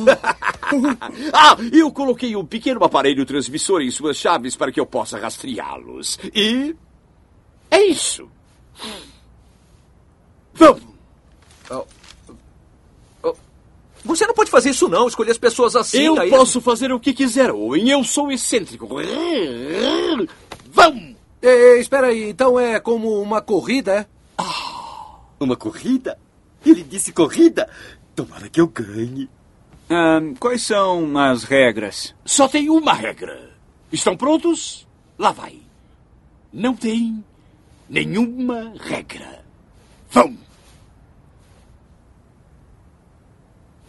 [SPEAKER 13] ah, eu coloquei um pequeno aparelho transmissor em suas chaves para que eu possa rastreá-los. E. É isso. Vamos.
[SPEAKER 15] Você não pode fazer isso não, escolher as pessoas assim.
[SPEAKER 13] eu
[SPEAKER 15] aí-
[SPEAKER 13] posso fazer o que quiser, Owen. Eu sou excêntrico. Vamos!
[SPEAKER 15] Espera aí, então é como uma corrida, é?
[SPEAKER 14] Uma corrida? Ele disse corrida? Tomara que eu ganhe.
[SPEAKER 11] Ah, quais são as regras?
[SPEAKER 13] Só tem uma regra. Estão prontos? Lá vai. Não tem nenhuma regra. Vão!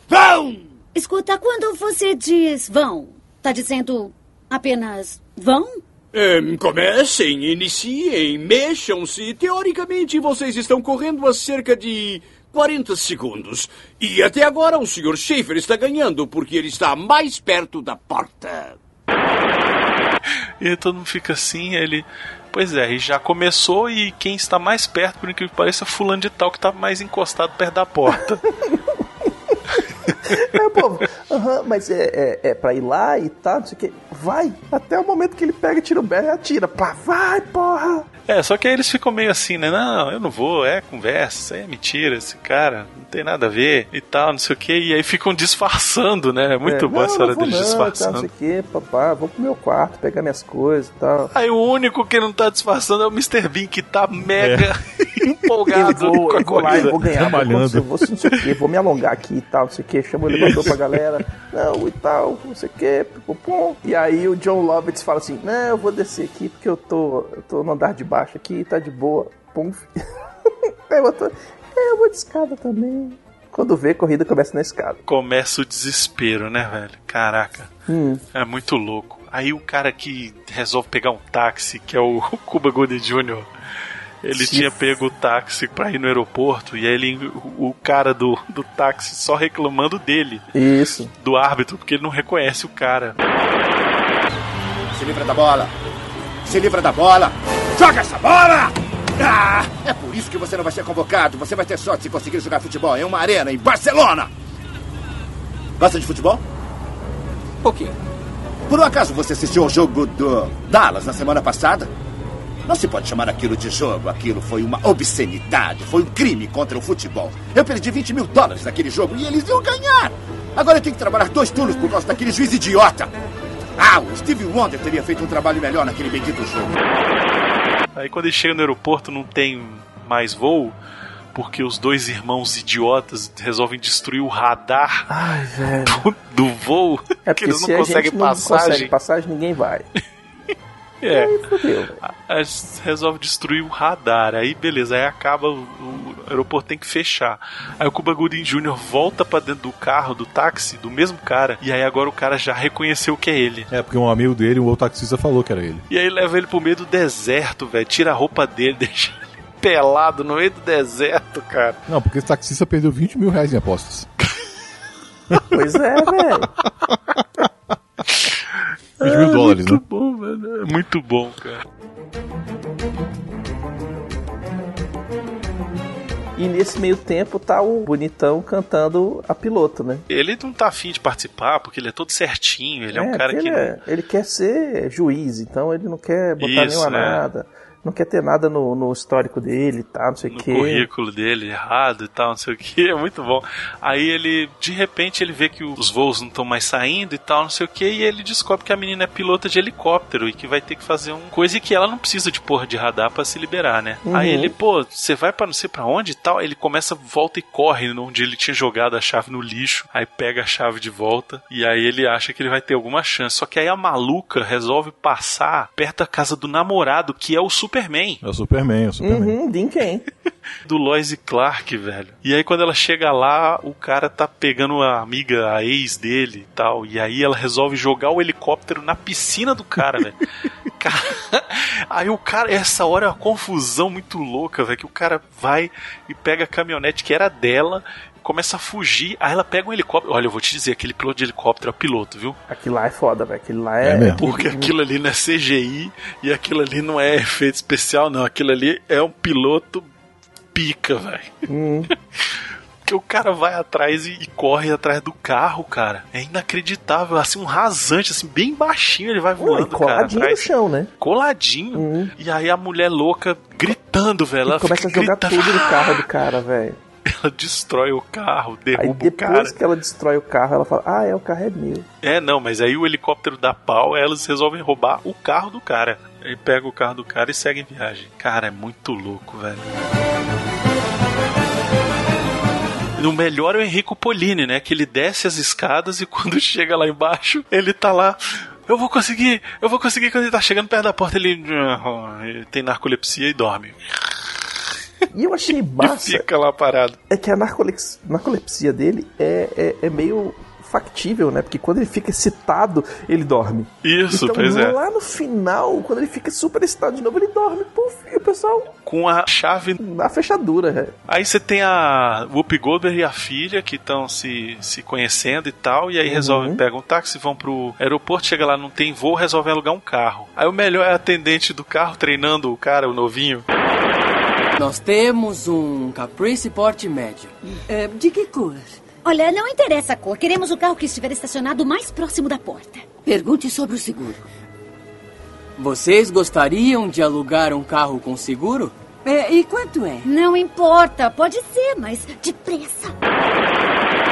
[SPEAKER 13] Vão!
[SPEAKER 16] Escuta, quando você diz vão, tá dizendo apenas vão?
[SPEAKER 13] Em, comecem, iniciem, mexam-se. Teoricamente, vocês estão correndo a cerca de 40 segundos. E até agora o Sr. Schaefer está ganhando, porque ele está mais perto da porta.
[SPEAKER 3] E aí todo mundo fica assim, ele. Pois é, e já começou e quem está mais perto, por incrível que pareça, é fulano de tal que está mais encostado perto da porta. [LAUGHS]
[SPEAKER 5] É, pô, aham, mas é, é, é pra ir lá e tal, não sei o que. Vai, até o momento que ele pega, tira o berro e atira. Pá, vai, porra!
[SPEAKER 3] É, só que aí eles ficam meio assim, né? Não, eu não vou, é conversa, é mentira, esse cara não tem nada a ver e tal, não sei o que. E aí ficam disfarçando, né? É muito
[SPEAKER 5] É,
[SPEAKER 3] bom
[SPEAKER 5] não,
[SPEAKER 3] essa hora
[SPEAKER 5] não vou
[SPEAKER 3] deles
[SPEAKER 5] não, Tal, não
[SPEAKER 3] disfarçando.
[SPEAKER 5] sei o que, papá, vou pro meu quarto pegar minhas coisas e tal.
[SPEAKER 3] Aí o único que não tá disfarçando é o Mr. Bean, que tá mega [LAUGHS] empolgado
[SPEAKER 5] eu vou,
[SPEAKER 3] com a
[SPEAKER 5] eu vou lá, eu vou ganhar, vou, acontecer, vou não sei o que, vou me alongar aqui e tal, não sei o que, chama o elevador pra galera, não, e tal, não sei o que, pum. E aí o John Lovitz fala assim, não, eu vou descer aqui porque eu tô, eu tô no andar de baixo aqui, tá de boa, pum. [LAUGHS] Aí o outro, é, eu vou de escada também. Quando vê, a corrida começa na escada.
[SPEAKER 3] Começa o desespero, né, velho? Caraca.
[SPEAKER 5] Hum.
[SPEAKER 3] É muito louco. Aí o cara que resolve pegar um táxi, que é o [LAUGHS] Cuba Gooding Jr., ele
[SPEAKER 5] Sim.
[SPEAKER 3] tinha pego o táxi pra ir no aeroporto e aí ele, o o cara do, do táxi só reclamando dele,
[SPEAKER 5] Isso.
[SPEAKER 3] do árbitro, porque ele não reconhece o cara.
[SPEAKER 17] Se livra da bola. Se livra da bola. Joga essa bola! Ah, é por isso que você não vai ser convocado. Você vai ter sorte se conseguir jogar futebol em uma arena em Barcelona. Gosta de futebol?
[SPEAKER 15] Por quê?
[SPEAKER 17] Por um acaso você assistiu ao jogo do Dallas na semana passada? Não se pode chamar aquilo de jogo. Aquilo foi uma obscenidade. Foi um crime contra o futebol. Eu perdi 20 mil dólares naquele jogo e eles iam ganhar. Agora eu tenho que trabalhar dois turnos por causa daquele juiz idiota. Ah, o Steve Wonder teria feito um trabalho melhor naquele bendito jogo.
[SPEAKER 3] Aí quando ele chega no aeroporto não tem mais voo, porque os dois irmãos idiotas resolvem destruir o radar
[SPEAKER 5] Ai, velho.
[SPEAKER 3] do, [LAUGHS] do voo,
[SPEAKER 5] É
[SPEAKER 3] que
[SPEAKER 5] porque
[SPEAKER 3] eles
[SPEAKER 5] se
[SPEAKER 3] não
[SPEAKER 5] a
[SPEAKER 3] conseguem
[SPEAKER 5] gente não
[SPEAKER 3] passagem.
[SPEAKER 5] consegue passagem, ninguém vai.
[SPEAKER 3] É.
[SPEAKER 5] Aí fodeu.
[SPEAKER 3] Aí resolve destruir o radar. Aí beleza, aí acaba, o, o aeroporto tem que fechar. Aí o Cuba Gooding Jr. volta pra dentro do carro, do táxi, do mesmo cara, e aí agora o cara já reconheceu que é ele.
[SPEAKER 2] É, porque um amigo dele, um outro taxista, falou que era ele.
[SPEAKER 3] E aí leva ele pro meio do deserto, velho. Tira a roupa dele, [LAUGHS] deixa ele pelado no meio do deserto, cara.
[SPEAKER 2] Não, porque esse taxista perdeu 20 mil reais em apostas.
[SPEAKER 5] Pois é, velho. [LAUGHS]
[SPEAKER 2] 20 mil dólares,
[SPEAKER 3] muito
[SPEAKER 2] né?
[SPEAKER 3] bom, velho. É muito bom, cara.
[SPEAKER 5] E nesse meio tempo tá o bonitão cantando a piloto, né?
[SPEAKER 3] Ele não tá afim de participar porque ele é todo certinho. Ele é, um cara que.
[SPEAKER 5] ele, é- ele quer ser juiz, então ele não quer botar
[SPEAKER 3] Isso,
[SPEAKER 5] nenhuma
[SPEAKER 3] é.
[SPEAKER 5] nada. Não quer ter nada no, no histórico dele, tá? Não sei o
[SPEAKER 3] no
[SPEAKER 5] quê.
[SPEAKER 3] currículo dele errado e tal, não sei o que, é muito bom. Aí ele, de repente, ele vê que os voos não estão mais saindo e tal, não sei o que, e ele descobre que a menina é pilota de helicóptero e que vai ter que fazer uma coisa que ela não precisa de porra de radar pra se liberar, né?
[SPEAKER 5] Uhum.
[SPEAKER 3] Aí ele, pô, você vai pra não sei pra onde e tal, ele começa, volta e corre onde ele tinha jogado a chave no lixo, aí pega a chave de volta e aí ele acha que ele vai ter alguma chance. Só que aí a maluca resolve passar perto da casa do namorado, que é o Superman
[SPEAKER 2] É o Superman, é o Superman.
[SPEAKER 5] Uhum, Dinken. [LAUGHS]
[SPEAKER 3] do Lois e Clark, velho. E aí quando ela chega lá, o cara tá pegando a amiga, a ex dele e tal. E aí ela resolve jogar o helicóptero na piscina do cara, velho. [LAUGHS] Cara, aí o cara, essa hora é uma confusão muito louca, velho, que o cara vai e pega a caminhonete que era dela, começa a fugir, aí ela pega um helicóptero. Olha, eu vou te dizer, aquele piloto de helicóptero é o piloto, viu?
[SPEAKER 5] Aquilo lá é foda, velho. Aquilo lá é.
[SPEAKER 2] É mesmo.
[SPEAKER 3] Porque aquilo ali não é CGI e aquilo ali não é efeito especial, não. Aquilo ali é um piloto pica, velho. [LAUGHS]
[SPEAKER 5] Hum.
[SPEAKER 3] Que o cara vai atrás e, e corre atrás do carro, cara. É inacreditável, assim, um rasante, assim, bem baixinho ele vai voando,
[SPEAKER 5] e coladinho
[SPEAKER 3] cara.
[SPEAKER 5] no chão, né?
[SPEAKER 3] Coladinho. E aí a mulher louca gritando, velho. Ela
[SPEAKER 5] começa a
[SPEAKER 3] fica
[SPEAKER 5] jogar
[SPEAKER 3] gritando,
[SPEAKER 5] tudo no carro do [LAUGHS] cara, velho. [LAUGHS]
[SPEAKER 3] Ela destrói o carro,
[SPEAKER 5] Aí
[SPEAKER 3] derruba o
[SPEAKER 5] depois
[SPEAKER 3] cara.
[SPEAKER 5] que ela destrói o carro, ela fala: Ah, é, o carro é meu.
[SPEAKER 3] É, não, mas aí o helicóptero dá pau, elas resolvem roubar o carro do cara. Aí pega o carro do cara e segue em viagem. Cara, é muito louco, velho. E O melhor é o Enrico Polini, né? Que ele desce as escadas e [LAUGHS] quando chega lá embaixo, ele tá lá. Eu vou conseguir, eu vou conseguir. Quando ele tá chegando perto da porta, ele, ele tem narcolepsia e dorme.
[SPEAKER 5] E eu achei massa. [LAUGHS]
[SPEAKER 3] E fica lá parado.
[SPEAKER 5] É que a narcolex- narcolepsia dele é, é, é meio factível, né? Porque quando ele fica excitado, ele dorme.
[SPEAKER 3] Isso,
[SPEAKER 5] então,
[SPEAKER 3] pois é.
[SPEAKER 5] lá no final, quando ele fica super excitado de novo, ele dorme. Puf, e o pessoal.
[SPEAKER 3] Com a chave.
[SPEAKER 5] Na fechadura, é.
[SPEAKER 3] Aí você tem a Whoopi Goldberg e a filha que estão se, se conhecendo e tal, e aí
[SPEAKER 5] Uhum.
[SPEAKER 3] resolvem, pegam um táxi, vão pro aeroporto, chega lá, não tem voo, resolvem alugar um carro. Aí o melhor é a atendente do carro treinando o cara, o novinho.
[SPEAKER 18] Nós temos um Caprice porte médio.
[SPEAKER 12] É, de que cor? Olha, não interessa a cor. Queremos o carro que estiver estacionado mais próximo da porta. Pergunte sobre o seguro.
[SPEAKER 18] Vocês gostariam de alugar um carro com seguro?
[SPEAKER 12] É, e quanto é? Não importa, pode ser, mas depressa.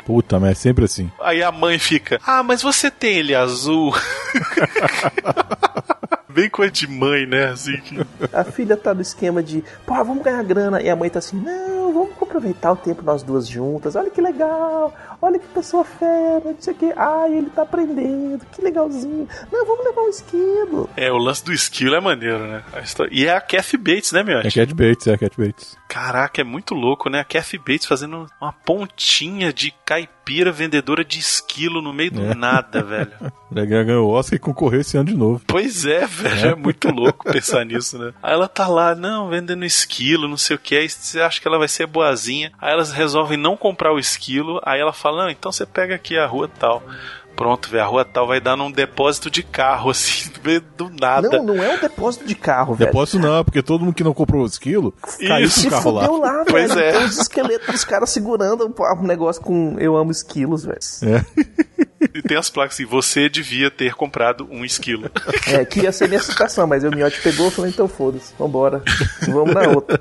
[SPEAKER 2] Puta, mas é sempre assim.
[SPEAKER 3] Aí a mãe fica, ah, mas você tem ele azul. [LAUGHS] [LAUGHS] Bem coisa de mãe, né? Assim que...
[SPEAKER 5] A filha tá no esquema de, pô, vamos ganhar grana. E a mãe tá assim, não, vamos aproveitar o tempo nós duas juntas. Olha que legal. Olha que pessoa fera, não sei o que. Ai, ele tá aprendendo, que legalzinho. Não, vamos levar um esquilo.
[SPEAKER 3] É, o lance do esquilo é maneiro, né? A história- E é a Kathy Bates, né, meu?
[SPEAKER 2] É Cat Bates, é Cat Bates.
[SPEAKER 3] Caraca, é muito louco, né? A Kathy Bates fazendo uma pontinha de caipira vendedora de esquilo no meio do
[SPEAKER 2] É.
[SPEAKER 3] nada, velho. [LAUGHS]
[SPEAKER 2] Ele ganhou o Oscar e concorreu esse ano de novo.
[SPEAKER 3] Pois é, velho, é muito louco pensar nisso, né? Aí ela tá lá, não, vendendo esquilo, não sei o que, aí você acha que ela vai ser boazinha. Aí elas resolvem não comprar o esquilo, aí ela fala, não, então você pega aqui a rua tal. Pronto, velho, a rua tal vai dar num depósito de carro, [LAUGHS] assim, no meio do nada.
[SPEAKER 5] Não, não é um depósito de carro, velho.
[SPEAKER 2] Depósito não, porque todo mundo que não comprou o esquilo caiu com
[SPEAKER 5] Se
[SPEAKER 2] o carro lá.
[SPEAKER 5] lá,
[SPEAKER 3] Pois
[SPEAKER 5] velho.
[SPEAKER 3] é.
[SPEAKER 5] Tem os esqueletos dos caras segurando um negócio com eu amo esquilos, velho. [LAUGHS]
[SPEAKER 3] E tem as placas assim, você devia ter comprado um esquilo. [LAUGHS]
[SPEAKER 5] É, que ia ser minha citação, mas o miote pegou e falou, então foda-se, vambora. Vamos na outra.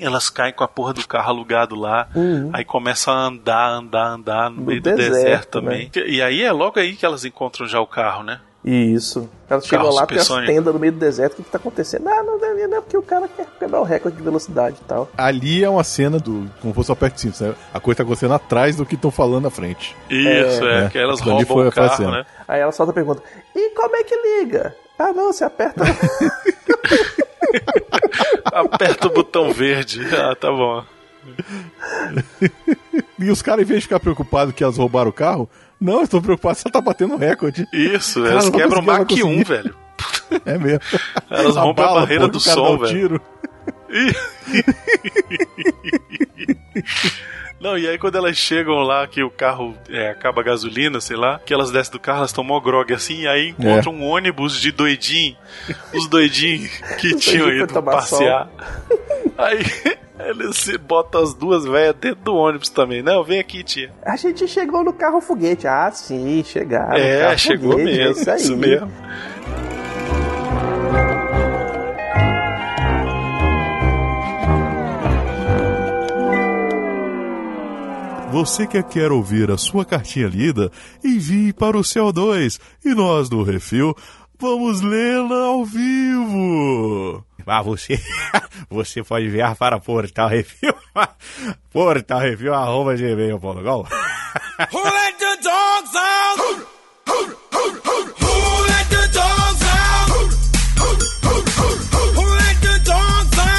[SPEAKER 3] Elas caem com a porra do carro alugado lá, aí começam a andar, andar, andar no, meio do
[SPEAKER 5] deserto,
[SPEAKER 3] deserto, também.
[SPEAKER 5] né?
[SPEAKER 3] E aí é logo aí que elas encontram já o carro, né?
[SPEAKER 5] Isso. Ela chegou lá, tem as tendas no meio do deserto, o que, que tá acontecendo? Ah, não não, é porque o cara quer quebrar o recorde de velocidade e tal.
[SPEAKER 2] Ali é uma cena do. Como fosse o Perto Simples, né? A coisa tá acontecendo atrás do que estão falando na frente.
[SPEAKER 3] Isso, é, que elas
[SPEAKER 2] Aquilo ali
[SPEAKER 3] roubam o
[SPEAKER 2] foi a
[SPEAKER 3] carro,
[SPEAKER 2] cena.
[SPEAKER 3] né?
[SPEAKER 5] Aí ela solta a pergunta: E como é que liga? Ah, não, você aperta. [LAUGHS]
[SPEAKER 3] Aperta o botão verde. Ah, tá bom. [LAUGHS]
[SPEAKER 2] E os caras, em vez de ficar preocupados que elas roubaram o carro, não, estão preocupados se ela tá batendo recorde.
[SPEAKER 3] Isso,
[SPEAKER 2] Cara,
[SPEAKER 3] elas quebram o Mach
[SPEAKER 2] vai
[SPEAKER 3] 1,
[SPEAKER 2] conseguir.
[SPEAKER 3] velho.
[SPEAKER 2] É mesmo.
[SPEAKER 3] Elas rompem a barreira do som, velho.
[SPEAKER 2] tiro. [LAUGHS]
[SPEAKER 3] Não, e aí quando elas chegam lá, que o carro é, acaba a gasolina, sei lá, que elas descem do carro, elas tomam grog assim, e aí encontram um ônibus de doidinho, os doidinhos que [LAUGHS] tinham ido passear. [LAUGHS] Aí eles se botam as duas velhas dentro do ônibus também. Não, vem aqui, tia.
[SPEAKER 5] A gente chegou no carro foguete. Ah, sim, chegaram.
[SPEAKER 3] é,
[SPEAKER 5] carro
[SPEAKER 3] chegou
[SPEAKER 5] foguete,
[SPEAKER 3] mesmo,
[SPEAKER 5] é isso aí.
[SPEAKER 3] isso mesmo.
[SPEAKER 19] Você que quer ouvir a sua cartinha lida, envie para o CO2 e nós do Refil vamos lê-la ao vivo.
[SPEAKER 20] Ah, você, [LAUGHS] você pode enviar para Portal Refil, [LAUGHS] Portal Refil, arroba gmail.com.
[SPEAKER 7] Let the dogs [LAUGHS] out? Who let the dogs out?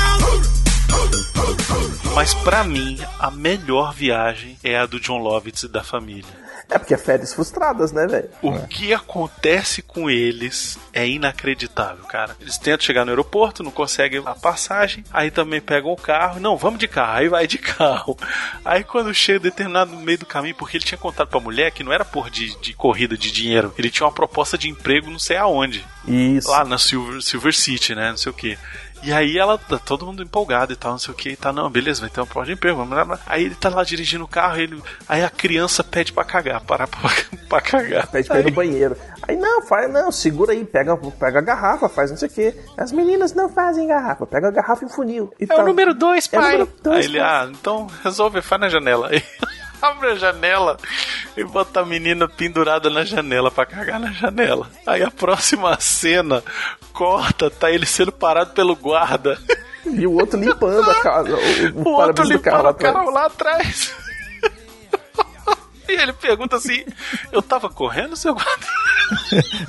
[SPEAKER 3] Mas pra mim, a melhor viagem é a do John Lovitz e da família.
[SPEAKER 5] É porque é férias frustradas, né, velho?
[SPEAKER 3] O que acontece com eles é inacreditável, cara. Eles tentam chegar no aeroporto, não conseguem a passagem, aí também pegam o carro. Não, vamos de carro, aí vai de [LAUGHS] carro. Aí quando chega determinado no meio do caminho, porque ele tinha contado pra mulher que não era por de, de corrida de dinheiro, ele tinha uma proposta de emprego não sei aonde.
[SPEAKER 5] Isso.
[SPEAKER 3] Lá na Silver, Silver City, né? Não sei o que. E aí ela tá todo mundo empolgado e tal, não sei o que, e tá, não, beleza, vai ter uma prova de emprego, vamos lá. Aí ele tá lá dirigindo o carro, ele, aí a criança pede pra cagar, parar [LAUGHS] pra, pra cagar.
[SPEAKER 5] Pede pra ir no banheiro. Aí não, faz, não, segura aí, pega, pega a garrafa, faz não sei o quê. As meninas não fazem garrafa, pega a garrafa e funil. E
[SPEAKER 3] É o número dois,
[SPEAKER 5] É o
[SPEAKER 3] pai.
[SPEAKER 5] número dois,
[SPEAKER 3] Aí ele,
[SPEAKER 5] pai.
[SPEAKER 3] ah, então resolve, faz na janela. Aí [LAUGHS] abre a janela e bota a menina pendurada na janela pra cagar na janela. Aí a próxima cena corta, tá ele sendo parado pelo guarda.
[SPEAKER 5] E o outro limpando a casa, o, o,
[SPEAKER 3] O outro
[SPEAKER 5] para-brisa do carro
[SPEAKER 3] limpando
[SPEAKER 5] lá
[SPEAKER 3] o carro lá atrás. [LAUGHS] E ele pergunta assim: Eu tava correndo, seu guarda?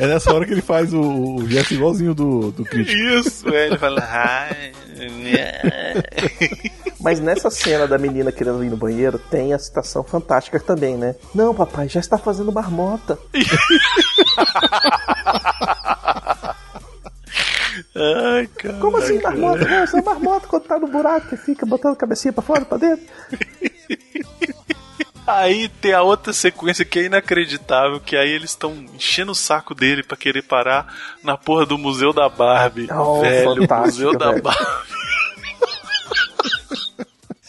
[SPEAKER 2] É nessa hora que ele faz o, o gesto igualzinho do, do crítico.
[SPEAKER 3] Isso, aí ele fala: Ai, né."
[SPEAKER 5] Mas nessa cena da menina querendo ir no banheiro, tem a citação fantástica também, né? Não, papai, já está fazendo marmota.
[SPEAKER 3] Ai, cara.
[SPEAKER 5] Como assim marmota? Não, isso é marmota quando tá no buraco que fica botando a cabecinha pra fora, pra dentro.
[SPEAKER 3] Aí tem a outra sequência que é inacreditável, que aí eles estão enchendo o saco dele pra querer parar na porra do Museu da Barbie.
[SPEAKER 5] Oh,
[SPEAKER 3] velho, Museu da
[SPEAKER 5] velho.
[SPEAKER 3] Barbie.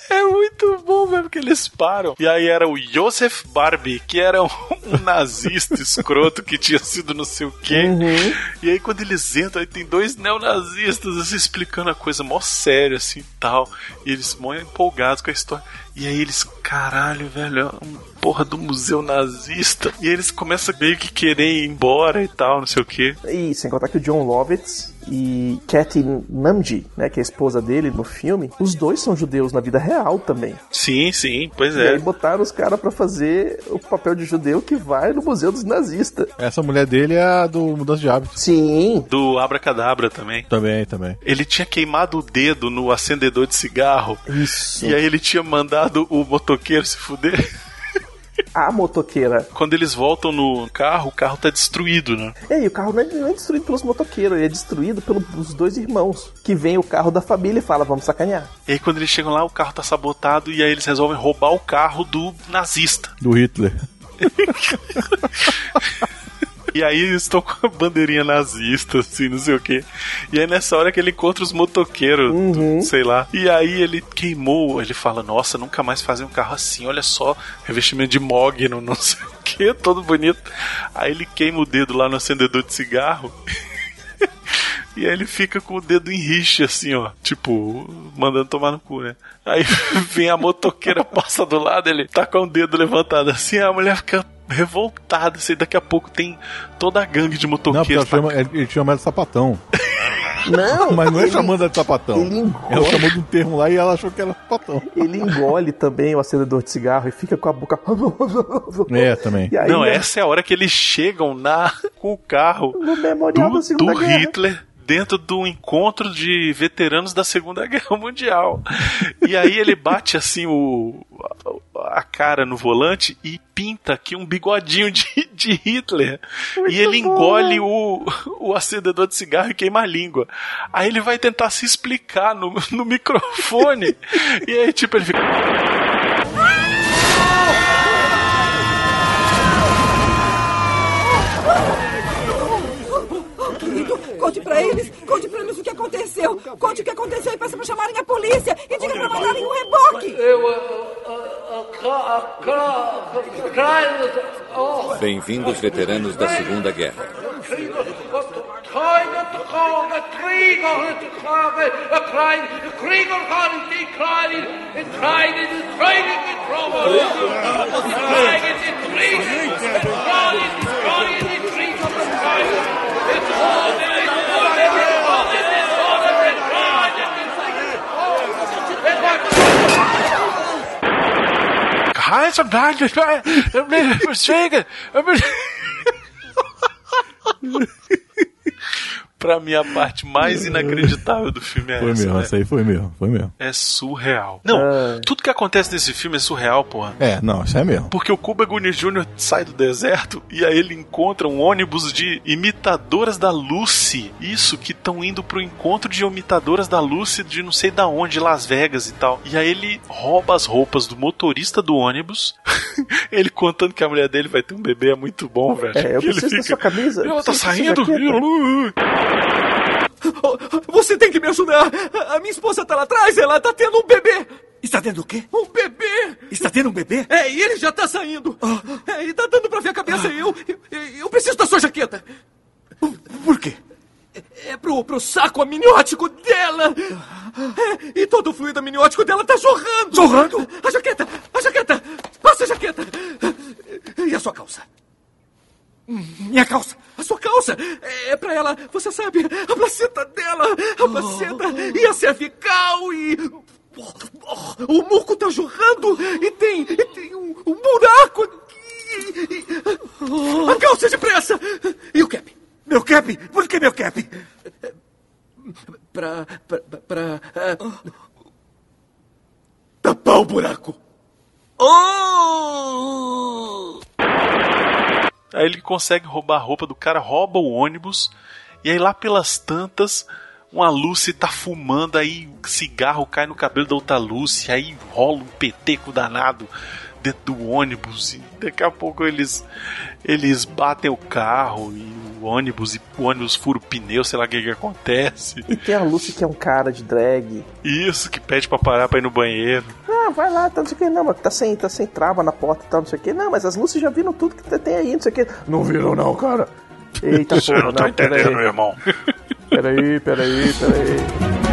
[SPEAKER 3] [LAUGHS] É muito bom mesmo que eles param. E aí era o Joseph Barbie, que era um, nazista escroto que tinha sido não sei o quê.
[SPEAKER 5] Uhum.
[SPEAKER 3] E aí quando eles entram, aí tem dois neonazistas assim, explicando a coisa mó séria assim e tal. E eles mó empolgados com a história. E aí eles, caralho, velho, é um porra do museu nazista. E eles começam meio que querer ir embora e tal, não sei o quê.
[SPEAKER 5] E sem contar que o John Lovitz e Kathy Namji, né, que é a esposa dele no filme, os dois são judeus na vida real também.
[SPEAKER 3] Sim, sim, pois
[SPEAKER 5] E
[SPEAKER 3] é.
[SPEAKER 5] aí botaram os caras pra fazer o papel de judeu que vai no Museu dos Nazistas.
[SPEAKER 2] Essa mulher dele é a do Mudança de Hábito.
[SPEAKER 5] Sim.
[SPEAKER 3] Do Abracadabra também.
[SPEAKER 2] Também, também.
[SPEAKER 3] Ele tinha queimado o dedo no acendedor de cigarro.
[SPEAKER 5] Isso.
[SPEAKER 3] E aí ele tinha mandado o motoqueiro se fuder. [LAUGHS]
[SPEAKER 5] A motoqueira.
[SPEAKER 3] Quando eles voltam no carro, o carro tá destruído, né?
[SPEAKER 5] E aí, o carro não é, não é destruído pelos motoqueiros, ele é destruído pelos dois irmãos. Que vem o carro da família e fala, vamos sacanear.
[SPEAKER 3] E aí quando eles chegam lá, o carro tá sabotado e aí eles resolvem roubar o carro do nazista.
[SPEAKER 2] Do Hitler. [LAUGHS]
[SPEAKER 3] E aí estão com a bandeirinha nazista, assim, não sei o quê. E aí nessa hora que ele encontra os motoqueiros, do- sei lá. E aí ele queimou, ele fala, nossa, nunca mais fazem um carro assim, olha só, revestimento de mogno, não sei o que, todo bonito. Aí ele queima o dedo lá no acendedor de cigarro. [LAUGHS] E aí ele fica com o dedo em rixa, assim, ó. Tipo, mandando tomar no cu, né? Aí [LAUGHS] vem a motoqueira, passa do lado, ele tá com o dedo levantado assim, a mulher fica revoltada, assim, daqui a pouco tem toda a gangue de
[SPEAKER 2] Não, porque
[SPEAKER 3] motoqueiros.
[SPEAKER 2] chama, ele, ele chama ela de sapatão.
[SPEAKER 5] Não,
[SPEAKER 2] Mas não é
[SPEAKER 5] ele-
[SPEAKER 2] chamando ela de sapatão.
[SPEAKER 5] ele engole.
[SPEAKER 2] Ela chamou de um termo lá e ela achou que era sapatão.
[SPEAKER 5] Ele engole também o acendedor de cigarro e fica com a boca.
[SPEAKER 2] É, também.
[SPEAKER 5] Aí,
[SPEAKER 3] não,
[SPEAKER 5] né,
[SPEAKER 3] essa é a hora que eles chegam na com o carro
[SPEAKER 5] no memorial
[SPEAKER 3] do, do
[SPEAKER 5] Guerra.
[SPEAKER 3] Dentro do encontro de veteranos da Segunda [LAUGHS] Guerra Mundial. E aí ele bate assim o a cara no volante e pinta aqui um bigodinho de, de Hitler. e ele engole o, o acendedor de cigarro e queima a língua. Aí ele vai tentar se explicar no, no microfone. e aí, tipo, ele fica.
[SPEAKER 7] Conte pra eles, conte pra eles o que aconteceu. Conte o que aconteceu e peça pra chamarem a polícia. E diga pra mandarem um reboque.
[SPEAKER 21] Bem-vindos, veteranos da Segunda Guerra. Ah, é abaixo, eu me chega, eu me...
[SPEAKER 3] Pra mim, a parte mais inacreditável do filme é
[SPEAKER 2] Foi
[SPEAKER 3] essa.
[SPEAKER 2] mesmo,
[SPEAKER 3] né?
[SPEAKER 2] essa aí foi mesmo, foi mesmo.
[SPEAKER 3] É surreal. Não, tudo que acontece nesse filme é surreal, porra.
[SPEAKER 2] É, não, isso é mesmo.
[SPEAKER 3] Porque o Cuba Gooding Jr. sai do deserto e aí ele encontra um ônibus de imitadoras da Lucy. Isso, que estão indo pro encontro de imitadoras da Lucy de não sei da onde, de Las Vegas e tal. E aí ele rouba as roupas do motorista do ônibus. [LAUGHS] ele contando que a mulher dele vai ter um bebê é muito bom, velho.
[SPEAKER 5] É, eu
[SPEAKER 3] ele
[SPEAKER 5] preciso da sua camisa.
[SPEAKER 3] Ela tá saindo.
[SPEAKER 5] Jaqueta.
[SPEAKER 15] Você tem que me ajudar. A minha esposa tá lá atrás, ela tá tendo um bebê.
[SPEAKER 14] Está tendo o quê?
[SPEAKER 15] Um bebê!
[SPEAKER 14] Está tendo um bebê?
[SPEAKER 15] É, e ele já tá saindo. É, e tá dando pra ver a cabeça e eu, eu. Eu preciso da sua jaqueta.
[SPEAKER 14] Por quê?
[SPEAKER 15] É pro, pro saco amniótico dela. É, e todo o fluido amniótico dela tá jorrando.
[SPEAKER 14] Jorrando?
[SPEAKER 15] A jaqueta! A jaqueta! Passa a jaqueta! E a sua calça?
[SPEAKER 14] Minha calça.
[SPEAKER 15] A sua calça é pra ela, você sabe, a placenta dela, a placenta e a cervical e. O muco tá jorrando e tem, e tem um, um buraco aqui. A calça depressa! E o cap?
[SPEAKER 14] Meu cap? Por que meu cap?
[SPEAKER 15] Pra. pra. pra. ah, tapar o buraco. Oh!
[SPEAKER 3] Aí ele consegue roubar a roupa do cara, rouba o ônibus, e aí lá pelas tantas, uma Lucy tá fumando, aí cigarro cai no cabelo da outra Lucy, aí rola um peteco danado dentro do ônibus, e daqui a pouco eles eles batem o carro e o ônibus, e o ônibus fura o pneu, sei lá o que, que acontece.
[SPEAKER 5] E tem a Lucy que é um cara de drag.
[SPEAKER 3] Isso, que pede pra parar pra ir no banheiro.
[SPEAKER 5] Ah, vai lá, tá não sei o que. Não, mas tá sem, tá sem trava na porta e tal, não sei o que. Não, mas as Lucy já viram tudo que tem aí, não sei o que. Não viram não, cara. Eita [LAUGHS] porra,
[SPEAKER 3] não tá
[SPEAKER 5] pera
[SPEAKER 3] entendendo,
[SPEAKER 5] aí.
[SPEAKER 3] meu irmão.
[SPEAKER 5] Peraí, peraí, peraí.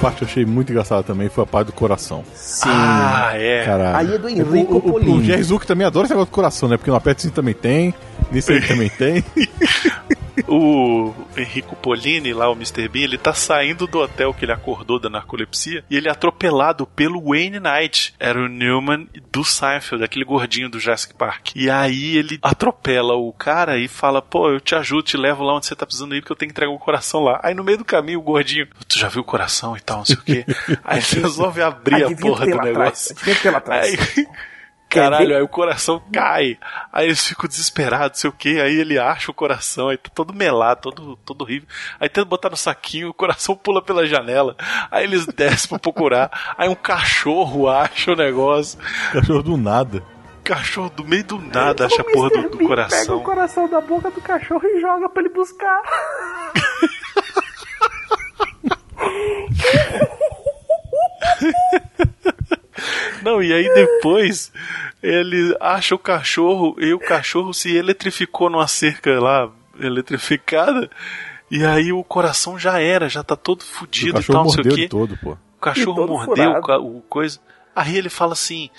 [SPEAKER 2] Parte que eu achei muito engraçada também foi a parte do coração.
[SPEAKER 5] Sim.
[SPEAKER 3] Ah, é.
[SPEAKER 2] Caralho.
[SPEAKER 5] Aí é do Enrico
[SPEAKER 2] o, o, o,
[SPEAKER 5] Polini.
[SPEAKER 2] o Jerry Zuck também adora esse negócio do coração, né? Porque no Sim também tem, nesse aí também tem. [LAUGHS]
[SPEAKER 3] o Enrico Polini, lá o Mr. Bean, ele tá saindo do hotel que ele acordou da narcolepsia e ele é atropelado pelo Wayne Knight. Era o Newman do Seinfeld, aquele gordinho do Jurassic Park. E aí ele atropela o cara e fala: Pô, eu te ajudo, te levo lá onde você tá precisando ir porque eu tenho que entregar o coração lá. Aí no meio do caminho o gordinho, tu já viu o coração e tal, não sei o quê. [LAUGHS] Aí ele resolve abrir a porra do negócio.
[SPEAKER 5] atrás.
[SPEAKER 3] Aí, Caralho, aí o coração cai. Aí eles ficam desesperados, sei o que. Aí ele acha o coração, aí tá todo melado, todo, todo horrível. Aí tenta botar no saquinho, o coração [LAUGHS] pula pela janela. Aí eles descem pra procurar. Aí um cachorro acha o negócio.
[SPEAKER 2] Cachorro do nada.
[SPEAKER 3] Cachorro do meio do nada acha a porra do, do
[SPEAKER 5] Pega o
[SPEAKER 3] coração.
[SPEAKER 5] coração da boca do cachorro e joga pra ele buscar. [LAUGHS]
[SPEAKER 3] Não, e aí depois ele acha o cachorro e o cachorro se eletrificou numa cerca lá eletrificada. E aí o coração já era, já tá todo
[SPEAKER 2] O
[SPEAKER 3] fudido e
[SPEAKER 2] cachorro
[SPEAKER 3] tal, não sei o
[SPEAKER 2] mordeu
[SPEAKER 3] quê.
[SPEAKER 2] de todo, pô.
[SPEAKER 3] O cachorro mordeu
[SPEAKER 5] furado.
[SPEAKER 3] o coisa. Aí ele fala assim: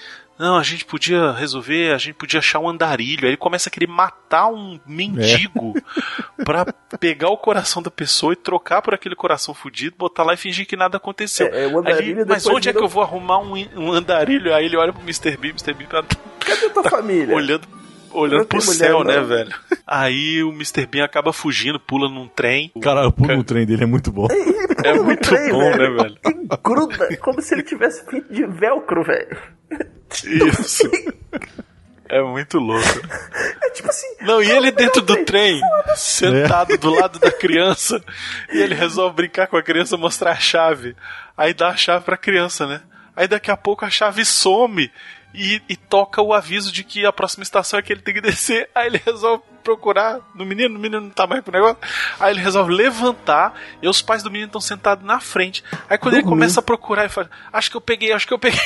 [SPEAKER 3] Não, a gente podia resolver, a gente podia achar um andarilho. Aí ele começa a querer matar um mendigo pra pegar o coração da pessoa e trocar por aquele coração fudido, botar lá e fingir que nada aconteceu.
[SPEAKER 5] É, é,
[SPEAKER 3] ele, mas onde é
[SPEAKER 5] vira
[SPEAKER 3] que eu vou arrumar um, um andarilho? Aí ele olha pro Mr. Bean, Mr. Bean tá
[SPEAKER 5] Cadê tua família?
[SPEAKER 3] olhando olhando pro céu,
[SPEAKER 5] mulher,
[SPEAKER 3] né,
[SPEAKER 5] não.
[SPEAKER 3] velho? Aí o Mr. Bean acaba fugindo, pula num trem.
[SPEAKER 2] Cara, o pulo no trem dele é muito bom.
[SPEAKER 3] É muito
[SPEAKER 5] trem,
[SPEAKER 3] bom, né,
[SPEAKER 5] velho.
[SPEAKER 3] velho?
[SPEAKER 5] Gruda, como se ele tivesse feito de velcro, velho.
[SPEAKER 3] Isso. É muito louco.
[SPEAKER 5] É tipo assim.
[SPEAKER 3] Não, e ele dentro do trem, sentado do lado da criança, e ele resolve brincar com a criança, mostrar a chave. Aí dá a chave pra criança, né? Aí daqui a pouco a chave some e, e toca o aviso de que a próxima estação é que ele tem que descer. Aí ele resolve procurar no menino, o menino não tá mais pro negócio. Aí ele resolve levantar e os pais do menino estão sentados na frente. Aí quando ele
[SPEAKER 5] Dormindo.
[SPEAKER 3] começa a procurar, ele fala: Acho que eu peguei, acho que eu peguei.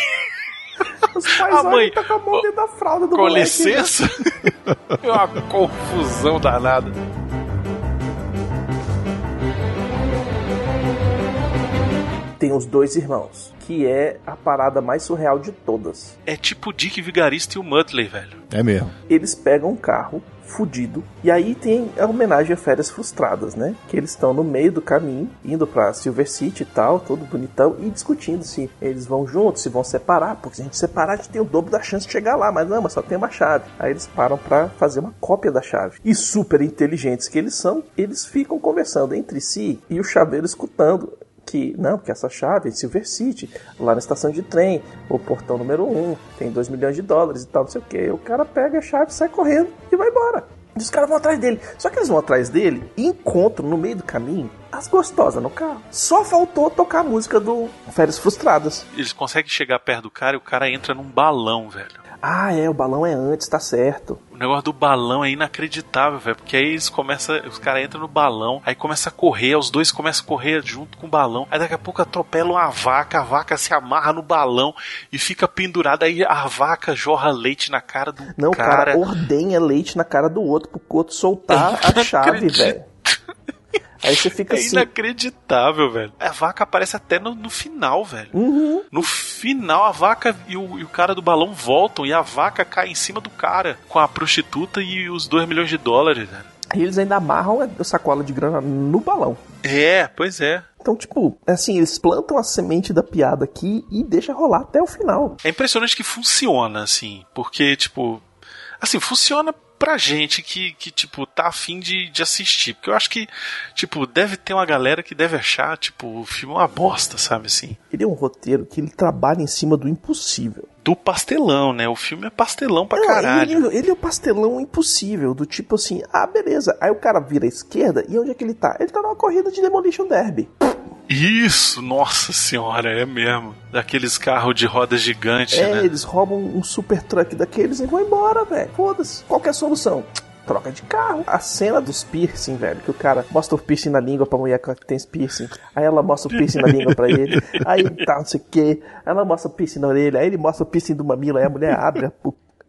[SPEAKER 5] Os pais
[SPEAKER 3] A mãe,
[SPEAKER 5] e tá com a mão dentro da fralda do
[SPEAKER 3] Com
[SPEAKER 5] moleque,
[SPEAKER 3] licença? [LAUGHS] É uma confusão danada.
[SPEAKER 5] Tem os dois irmãos, que é a parada mais surreal de todas.
[SPEAKER 3] É tipo o Dick Vigarista e o Muttley, velho.
[SPEAKER 2] É mesmo.
[SPEAKER 5] Eles pegam um carro fudido e aí tem a homenagem a férias frustradas, né? Que eles estão no meio do caminho, indo pra Silver City e tal, todo bonitão, e discutindo se eles vão juntos, se vão separar, porque se a gente separar a gente tem o dobro da chance de chegar lá, mas não, mas só tem uma chave. Aí eles param pra fazer uma cópia da chave. E super inteligentes que eles são, eles ficam conversando entre si e o chaveiro escutando que não, que essa chave é Silver City, lá na estação de trem, o portão número 1, tem 2 milhões de dólares e tal, não sei o que. O cara pega a chave, sai correndo e vai embora. E os caras vão atrás dele. Só que eles vão atrás dele e encontram no meio do caminho as gostosas no carro. Só faltou tocar a música do Férias Frustradas.
[SPEAKER 3] Eles conseguem chegar perto do cara e o cara entra num balão, velho.
[SPEAKER 5] Ah, é, o balão é antes, tá certo.
[SPEAKER 3] O negócio do balão é inacreditável, velho. Porque aí eles começam. Os caras entram no balão, aí começa a correr, os dois começam a correr junto com o balão. Aí daqui a pouco atropelam uma vaca, a vaca se amarra no balão e fica pendurada. Aí a vaca jorra leite na cara do
[SPEAKER 5] Não, o cara,
[SPEAKER 3] cara.
[SPEAKER 5] ordenha leite na cara do outro pro outro soltar a [LAUGHS] chave, velho. Aí você fica
[SPEAKER 3] É
[SPEAKER 5] assim.
[SPEAKER 3] inacreditável, velho. A vaca aparece até no, no final, velho.
[SPEAKER 5] Uhum.
[SPEAKER 3] No final, a vaca e o, e o cara do balão voltam e a vaca cai em cima do cara com a prostituta e os 2 milhões de dólares, velho.
[SPEAKER 5] E eles ainda amarram a sacola de grana no balão.
[SPEAKER 3] É, pois é.
[SPEAKER 5] Então, tipo, assim, eles plantam a semente da piada aqui e deixa rolar até o final.
[SPEAKER 3] É impressionante que funciona, assim, porque, tipo. Assim, funciona pra gente que, que tipo, tá afim de, de assistir. Porque eu acho que, tipo, deve ter uma galera que deve achar, tipo, o filme uma bosta, sabe assim?
[SPEAKER 5] Ele é um roteiro que ele trabalha em cima do impossível.
[SPEAKER 3] Do pastelão, né? O filme é pastelão pra
[SPEAKER 5] Não,
[SPEAKER 3] caralho.
[SPEAKER 5] Ele, ele é o pastelão impossível, do tipo assim, ah, beleza. Aí o cara vira à esquerda e onde é que ele tá? Ele tá numa corrida de Demolition Derby.
[SPEAKER 3] Isso, nossa senhora, é mesmo. Daqueles carros de roda gigante,
[SPEAKER 5] É,
[SPEAKER 3] né?
[SPEAKER 5] eles roubam um super truck daqueles e vão embora, velho. Foda-se. Qual é a solução? Troca de carro. A cena dos piercing, velho, que o cara mostra o piercing na língua pra mulher que tem piercing. Aí ela mostra o piercing na língua pra ele. Aí tá, não sei o que. Ela mostra o piercing na orelha. Aí ele mostra o piercing do mamilo. Aí a mulher abre a,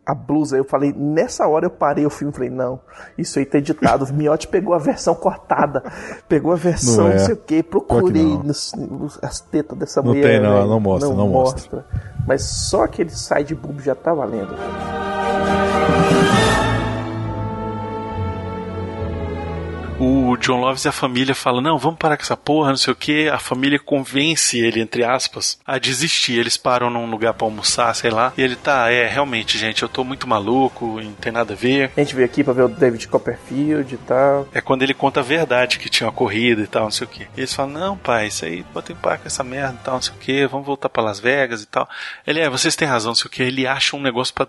[SPEAKER 5] a blusa. Eu falei, nessa hora eu parei o filme. Falei, não, isso aí tá editado. O Miotti pegou a versão cortada. Pegou a versão,
[SPEAKER 2] Não
[SPEAKER 5] não,
[SPEAKER 2] é.
[SPEAKER 5] sei o que. Procurei
[SPEAKER 2] não.
[SPEAKER 5] nos- nos- as tetas dessa
[SPEAKER 2] Não
[SPEAKER 5] mulher.
[SPEAKER 2] tem, não,
[SPEAKER 5] velho.
[SPEAKER 2] não mostra, não mostra.
[SPEAKER 5] Mas só aquele side boob já tá valendo.
[SPEAKER 3] O John Loves e a família falam: Não, vamos parar com essa porra, não sei o que. A família convence ele, entre aspas, a desistir. Eles param num lugar pra almoçar, sei lá. E ele tá, é, realmente, gente, eu tô muito maluco, não tem nada a ver.
[SPEAKER 5] A gente veio aqui pra ver o David Copperfield e tal.
[SPEAKER 3] É quando ele conta a verdade que tinha uma corrida e tal, não sei o que. E eles falam: Não, pai, isso aí, bota em paz com essa merda e tal, não sei o que. Vamos voltar pra Las Vegas e tal. Ele é, vocês têm razão, não sei o que. Ele acha um negócio pra,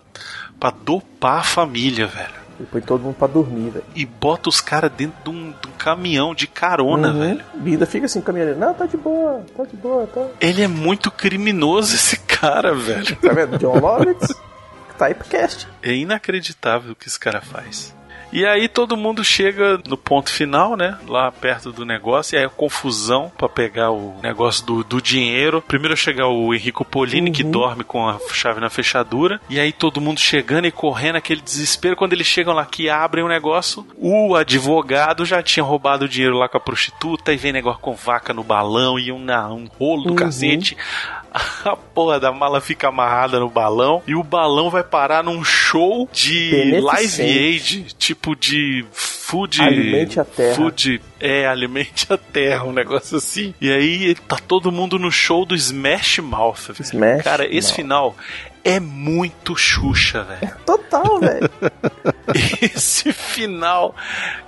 [SPEAKER 3] pra dopar a família, velho.
[SPEAKER 5] E põe todo mundo pra dormir, velho.
[SPEAKER 3] E bota os caras dentro de um, de um caminhão de carona,
[SPEAKER 5] Uhum.
[SPEAKER 3] velho.
[SPEAKER 5] E ainda fica assim caminhando. Não, tá de boa, tá de boa, tá.
[SPEAKER 3] Ele é muito criminoso, [LAUGHS] esse cara, velho.
[SPEAKER 5] Tá vendo? John Lovitz, [LAUGHS] Typecast.
[SPEAKER 3] É inacreditável o que esse cara faz. E aí todo mundo chega no ponto final, né? Lá perto do negócio, e aí a confusão pra pegar o negócio do, do dinheiro. Primeiro chega o Henrico Polini, que dorme com a chave na fechadura. E aí todo mundo chegando e correndo, aquele desespero. Quando eles chegam lá que abrem o negócio, o advogado já tinha roubado o dinheiro lá com a prostituta. E vem negócio com vaca no balão e um, na- um rolo do
[SPEAKER 5] Uhum.
[SPEAKER 3] cacete. [LAUGHS] A porra da mala fica amarrada no balão e o balão vai parar num show de live aid, tipo de food.
[SPEAKER 5] Alimente a terra.
[SPEAKER 3] Food, é, alimente a terra, um negócio assim. E aí tá todo mundo no show do Smash Mouth.
[SPEAKER 5] Smash
[SPEAKER 3] Cara, esse
[SPEAKER 5] Mouth.
[SPEAKER 3] final é muito Xuxa, velho.
[SPEAKER 5] Total, velho. [LAUGHS]
[SPEAKER 3] Esse final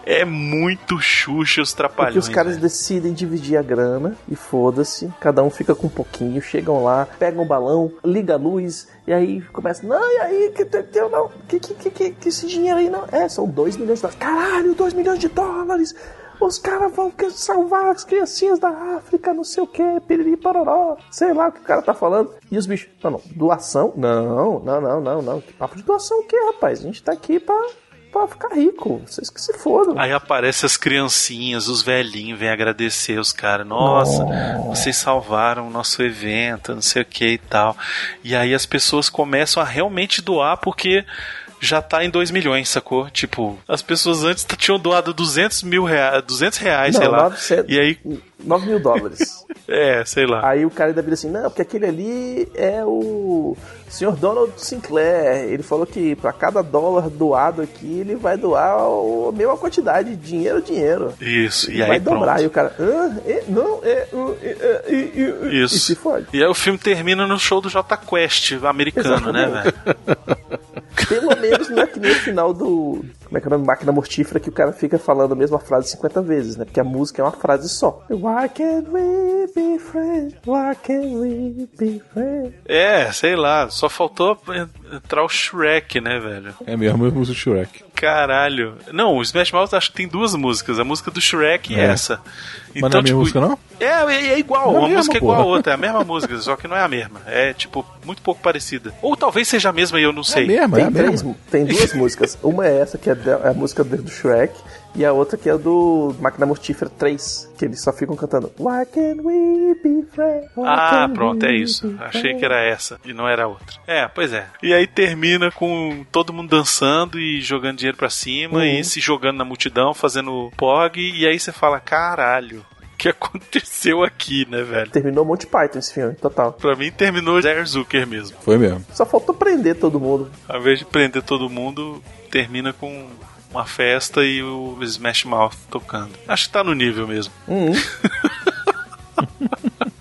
[SPEAKER 3] é muito Xuxa os
[SPEAKER 5] Porque
[SPEAKER 3] trapalhões.
[SPEAKER 5] os caras decidem dividir a grana e foda-se, cada um fica com um pouquinho, chegam lá, pegam o balão, liga a luz, e aí começa, não, e aí, que teu, não, que, que, que, que, que esse dinheiro aí não. É, são 2 milhões de dólares. Caralho, 2 milhões de dólares! Os caras vão que- salvar as criancinhas da África, não sei o que, piriri pororó, sei lá o que o cara tá falando. E os bichos, não, não, doação? Não, não, não, não, não. Que papo de doação o quê, rapaz? A gente tá aqui pra, pra ficar rico. Vocês que se fodam.
[SPEAKER 3] Aí aparecem as criancinhas, os velhinhos, vêm agradecer os caras. Nossa, vocês salvaram o nosso evento, não sei o que e tal. E aí as pessoas começam a realmente doar porque já tá em 2 milhões, sacou? Tipo, as pessoas antes tinham doado 200 mil reais, 200 reais, sei
[SPEAKER 5] Não,
[SPEAKER 3] lá.
[SPEAKER 5] 900.
[SPEAKER 3] E aí,
[SPEAKER 5] 9 mil dólares. [LAUGHS]
[SPEAKER 3] é, sei lá.
[SPEAKER 5] Aí o cara ainda vira assim, não, porque aquele ali é o Sr. Donald Sinclair. Ele falou que pra cada dólar doado aqui, ele vai doar a mesma quantidade de dinheiro, dinheiro.
[SPEAKER 3] Isso,
[SPEAKER 5] Ele
[SPEAKER 3] e aí
[SPEAKER 5] vai dobrar.
[SPEAKER 3] pronto.
[SPEAKER 5] E o cara, ah, é, não, é, é, é,
[SPEAKER 3] Isso.
[SPEAKER 5] E se fode.
[SPEAKER 3] E aí o filme termina no show do J Quest americano, né,
[SPEAKER 5] Exatamente.
[SPEAKER 3] velho?
[SPEAKER 5] Pelo menos não é que nem o final do. Como é que é o nome? Máquina Mortífera, que o cara fica falando a mesma frase 50 vezes, né? Porque a música é uma frase só. Why can't we be friends? Why can't we be friends?
[SPEAKER 3] É, sei lá, só faltou entrar o Shrek, né, velho?
[SPEAKER 2] É mesmo, eu uso o Shrek.
[SPEAKER 3] Caralho. Não, o Smash Mouth acho que tem duas músicas, a música do Shrek e
[SPEAKER 2] É.
[SPEAKER 3] essa.
[SPEAKER 2] Mas não é a mesma música, não?
[SPEAKER 3] É, é, é igual,
[SPEAKER 2] Não é
[SPEAKER 3] uma
[SPEAKER 2] mesmo,
[SPEAKER 3] música é igual a outra, é a mesma música, só que não é a mesma. É, tipo, muito pouco parecida. Ou talvez seja a mesma e eu não sei.
[SPEAKER 5] tem, três, tem duas músicas. Uma é essa, que é é a música do Shrek, e a outra que é do Máquina Mortífera 3, que eles só ficam cantando Why can't we be friends? Why
[SPEAKER 3] Ah, pronto, é isso. Achei
[SPEAKER 5] friends?"
[SPEAKER 3] que era essa e não era outra. É, pois é. E aí termina com todo mundo dançando e jogando dinheiro pra cima
[SPEAKER 5] Uhum.
[SPEAKER 3] e se jogando na multidão, fazendo POG, e aí você fala, caralho. O que aconteceu aqui, né, velho?
[SPEAKER 5] Terminou Monty Python esse filme, total.
[SPEAKER 3] Pra mim terminou Zé Zucker mesmo.
[SPEAKER 2] Foi mesmo.
[SPEAKER 5] Só faltou prender todo mundo.
[SPEAKER 3] Ao invés de prender todo mundo, termina com uma festa e o Smash Mouth tocando. Acho que tá no nível mesmo.
[SPEAKER 5] Uhum. [LAUGHS]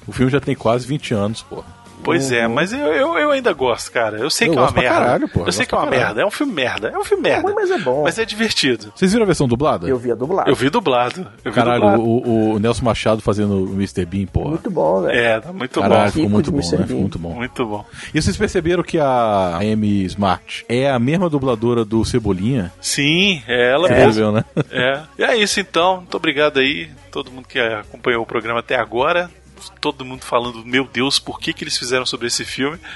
[SPEAKER 2] O filme já tem quase 20 anos, pô.
[SPEAKER 3] Pois é, mas eu, eu, eu ainda gosto, cara. Eu sei
[SPEAKER 2] Eu
[SPEAKER 3] que é uma merda.
[SPEAKER 2] caralho, pô. Eu
[SPEAKER 3] Eu sei que é uma
[SPEAKER 2] caralho.
[SPEAKER 3] merda. É um filme merda. É um filme merda.
[SPEAKER 5] mas é bom.
[SPEAKER 3] Mas é divertido.
[SPEAKER 2] Vocês viram a versão dublada?
[SPEAKER 5] Eu vi a dublada.
[SPEAKER 3] Eu vi dublado. Eu vi
[SPEAKER 2] Caralho,
[SPEAKER 3] dublado.
[SPEAKER 2] o, o Nelson Machado fazendo o Mr. Bean, porra.
[SPEAKER 5] Muito bom, velho.
[SPEAKER 3] É, tá muito
[SPEAKER 2] Caralho,
[SPEAKER 3] bom.
[SPEAKER 2] ficou muito bom, né? Ficou muito bom.
[SPEAKER 3] Muito bom.
[SPEAKER 2] E vocês perceberam que a Amy Smart é a mesma dubladora do Cebolinha?
[SPEAKER 3] Sim, é ela
[SPEAKER 2] Você
[SPEAKER 3] mesmo.
[SPEAKER 2] né?
[SPEAKER 3] É. E é isso então. Muito obrigado aí, todo mundo que acompanhou o programa até agora. Todo mundo falando, meu Deus, por que, que eles fizeram sobre esse filme? [LAUGHS]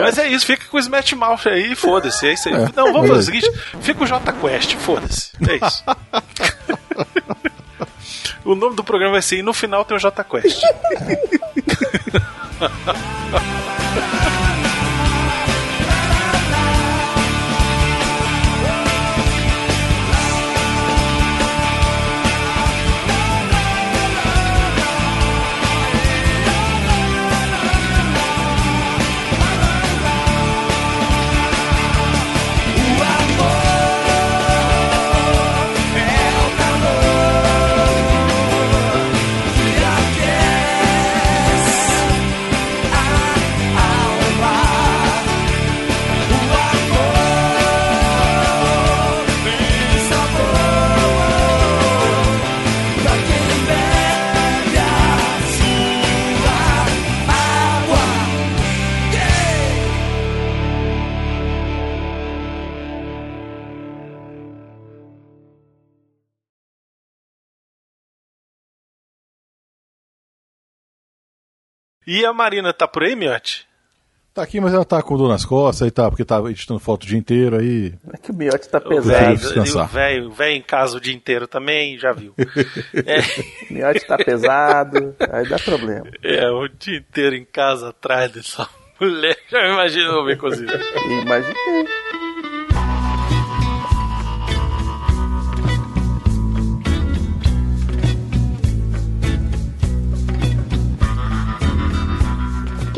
[SPEAKER 3] Mas é isso, fica com o Smash Mouth aí, foda-se. É isso aí.
[SPEAKER 2] É,
[SPEAKER 3] Não, vamos fazer o seguinte: fica o J Quest, foda-se. É isso. [LAUGHS] o nome do programa vai ser e no final tem o J Quest. [LAUGHS] E a Marina tá por aí, Miotti?
[SPEAKER 2] Tá aqui, mas ela tá com dor nas costas aí tá, porque tá editando foto o dia inteiro aí.
[SPEAKER 5] É que o miote tá pesado.
[SPEAKER 3] velho, o velho em casa o dia inteiro também, já viu. [LAUGHS] É.
[SPEAKER 5] O miote tá pesado. Aí dá problema.
[SPEAKER 3] É, o dia inteiro em casa atrás dessa mulher. [LAUGHS] Já me imagino ver cozido.
[SPEAKER 5] Imaginei.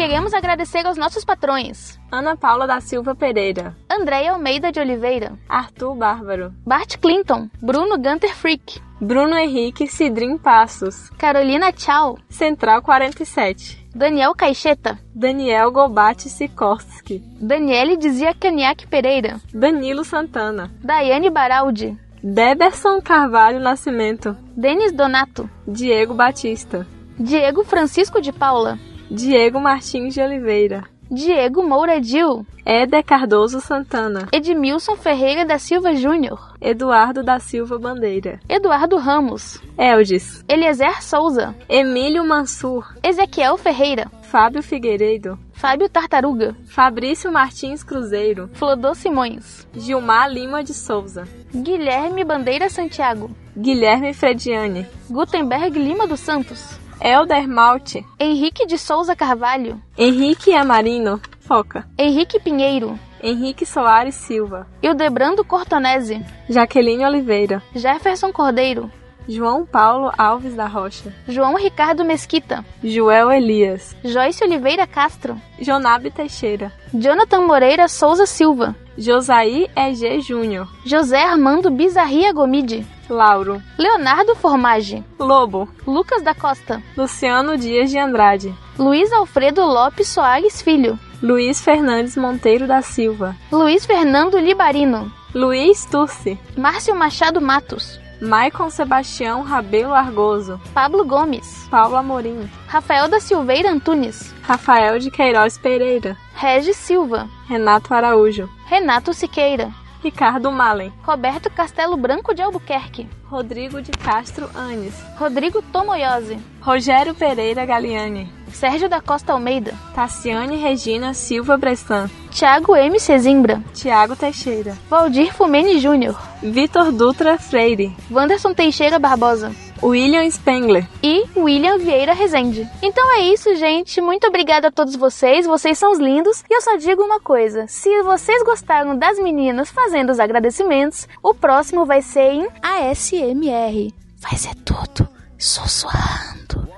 [SPEAKER 22] Queremos agradecer aos nossos patrões:
[SPEAKER 23] Ana Paula da Silva Pereira,
[SPEAKER 22] Andréia Almeida de Oliveira,
[SPEAKER 23] Arthur Bárbaro,
[SPEAKER 22] Bart Clinton, Bruno Gunter Freak,
[SPEAKER 23] Bruno Henrique Cidrim Passos,
[SPEAKER 22] Carolina Tchau,
[SPEAKER 23] Central 47,
[SPEAKER 22] Daniel Caixeta,
[SPEAKER 23] Daniel Gobate Sikorski,
[SPEAKER 22] Daniele dizia Caniac Pereira,
[SPEAKER 23] Danilo Santana,
[SPEAKER 22] Daiane Baraldi,
[SPEAKER 23] Deberson Carvalho Nascimento,
[SPEAKER 22] Denis Donato,
[SPEAKER 23] Diego Batista,
[SPEAKER 22] Diego Francisco de Paula,
[SPEAKER 23] Diego Martins de Oliveira,
[SPEAKER 22] Diego Moura Dil,
[SPEAKER 23] Éder Cardoso Santana,
[SPEAKER 22] Edmilson Ferreira da Silva Júnior,
[SPEAKER 23] Eduardo da Silva Bandeira,
[SPEAKER 22] Eduardo Ramos,
[SPEAKER 23] Eldes,
[SPEAKER 22] Eliezer Souza,
[SPEAKER 23] Emílio Mansur,
[SPEAKER 22] Ezequiel Ferreira,
[SPEAKER 23] Fábio Figueiredo,
[SPEAKER 22] Fábio Tartaruga,
[SPEAKER 23] Fabrício Martins Cruzeiro,
[SPEAKER 22] Flodô Simões,
[SPEAKER 23] Gilmar Lima de Souza,
[SPEAKER 22] Guilherme Bandeira Santiago,
[SPEAKER 23] Guilherme Frediani,
[SPEAKER 22] Gutenberg Lima dos Santos,
[SPEAKER 23] Elder Malte,
[SPEAKER 22] Henrique de Souza Carvalho,
[SPEAKER 23] Henrique Amarino, Foca,
[SPEAKER 22] Henrique Pinheiro,
[SPEAKER 23] Henrique Soares Silva,
[SPEAKER 22] Hildebrando Cortonese,
[SPEAKER 23] Jaqueline Oliveira,
[SPEAKER 22] Jefferson Cordeiro,
[SPEAKER 23] João Paulo Alves da Rocha,
[SPEAKER 22] João Ricardo Mesquita,
[SPEAKER 23] Joel Elias,
[SPEAKER 22] Joyce Oliveira Castro,
[SPEAKER 23] Jonabe Teixeira,
[SPEAKER 22] Jonathan Moreira Souza Silva,
[SPEAKER 23] Josaí EG Júnior,
[SPEAKER 22] José Armando Bizarria Gomide,
[SPEAKER 23] Lauro,
[SPEAKER 22] Leonardo Formage,
[SPEAKER 23] Lobo,
[SPEAKER 22] Lucas da Costa,
[SPEAKER 23] Luciano Dias de Andrade,
[SPEAKER 22] Luiz Alfredo Lopes Soares Filho,
[SPEAKER 23] Luiz Fernandes Monteiro da Silva,
[SPEAKER 22] Luiz Fernando Libarino,
[SPEAKER 23] Luiz Turci,
[SPEAKER 22] Márcio Machado Matos,
[SPEAKER 23] Maicon Sebastião Rabelo Argoso,
[SPEAKER 22] Pablo Gomes,
[SPEAKER 23] Paulo Amorim,
[SPEAKER 22] Rafael da Silveira Antunes,
[SPEAKER 23] Rafael de Queiroz Pereira,
[SPEAKER 22] Regis Silva,
[SPEAKER 23] Renato Araújo,
[SPEAKER 22] Renato Siqueira,
[SPEAKER 23] Ricardo Malen,
[SPEAKER 22] Roberto Castelo Branco de Albuquerque,
[SPEAKER 23] Rodrigo de Castro Anes,
[SPEAKER 22] Rodrigo Tomoyose,
[SPEAKER 23] Rogério Pereira Galiani,
[SPEAKER 22] Sérgio da Costa Almeida,
[SPEAKER 23] Tassiane Regina Silva Bressan,
[SPEAKER 22] Thiago M. Cezimbra,
[SPEAKER 23] Tiago Teixeira,
[SPEAKER 22] Valdir Fumene Júnior,
[SPEAKER 23] Vitor Dutra Freire,
[SPEAKER 22] Wanderson Teixeira Barbosa,
[SPEAKER 23] William Spengler
[SPEAKER 22] e William Vieira Rezende. Então é isso, gente. Muito obrigada a todos vocês. Vocês são os lindos. E eu só digo uma coisa: se vocês gostaram das meninas fazendo os agradecimentos, o próximo vai ser em ASMR. Vai ser tudo sussurrando.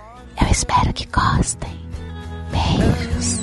[SPEAKER 22] Eu espero que gostem. Beijos.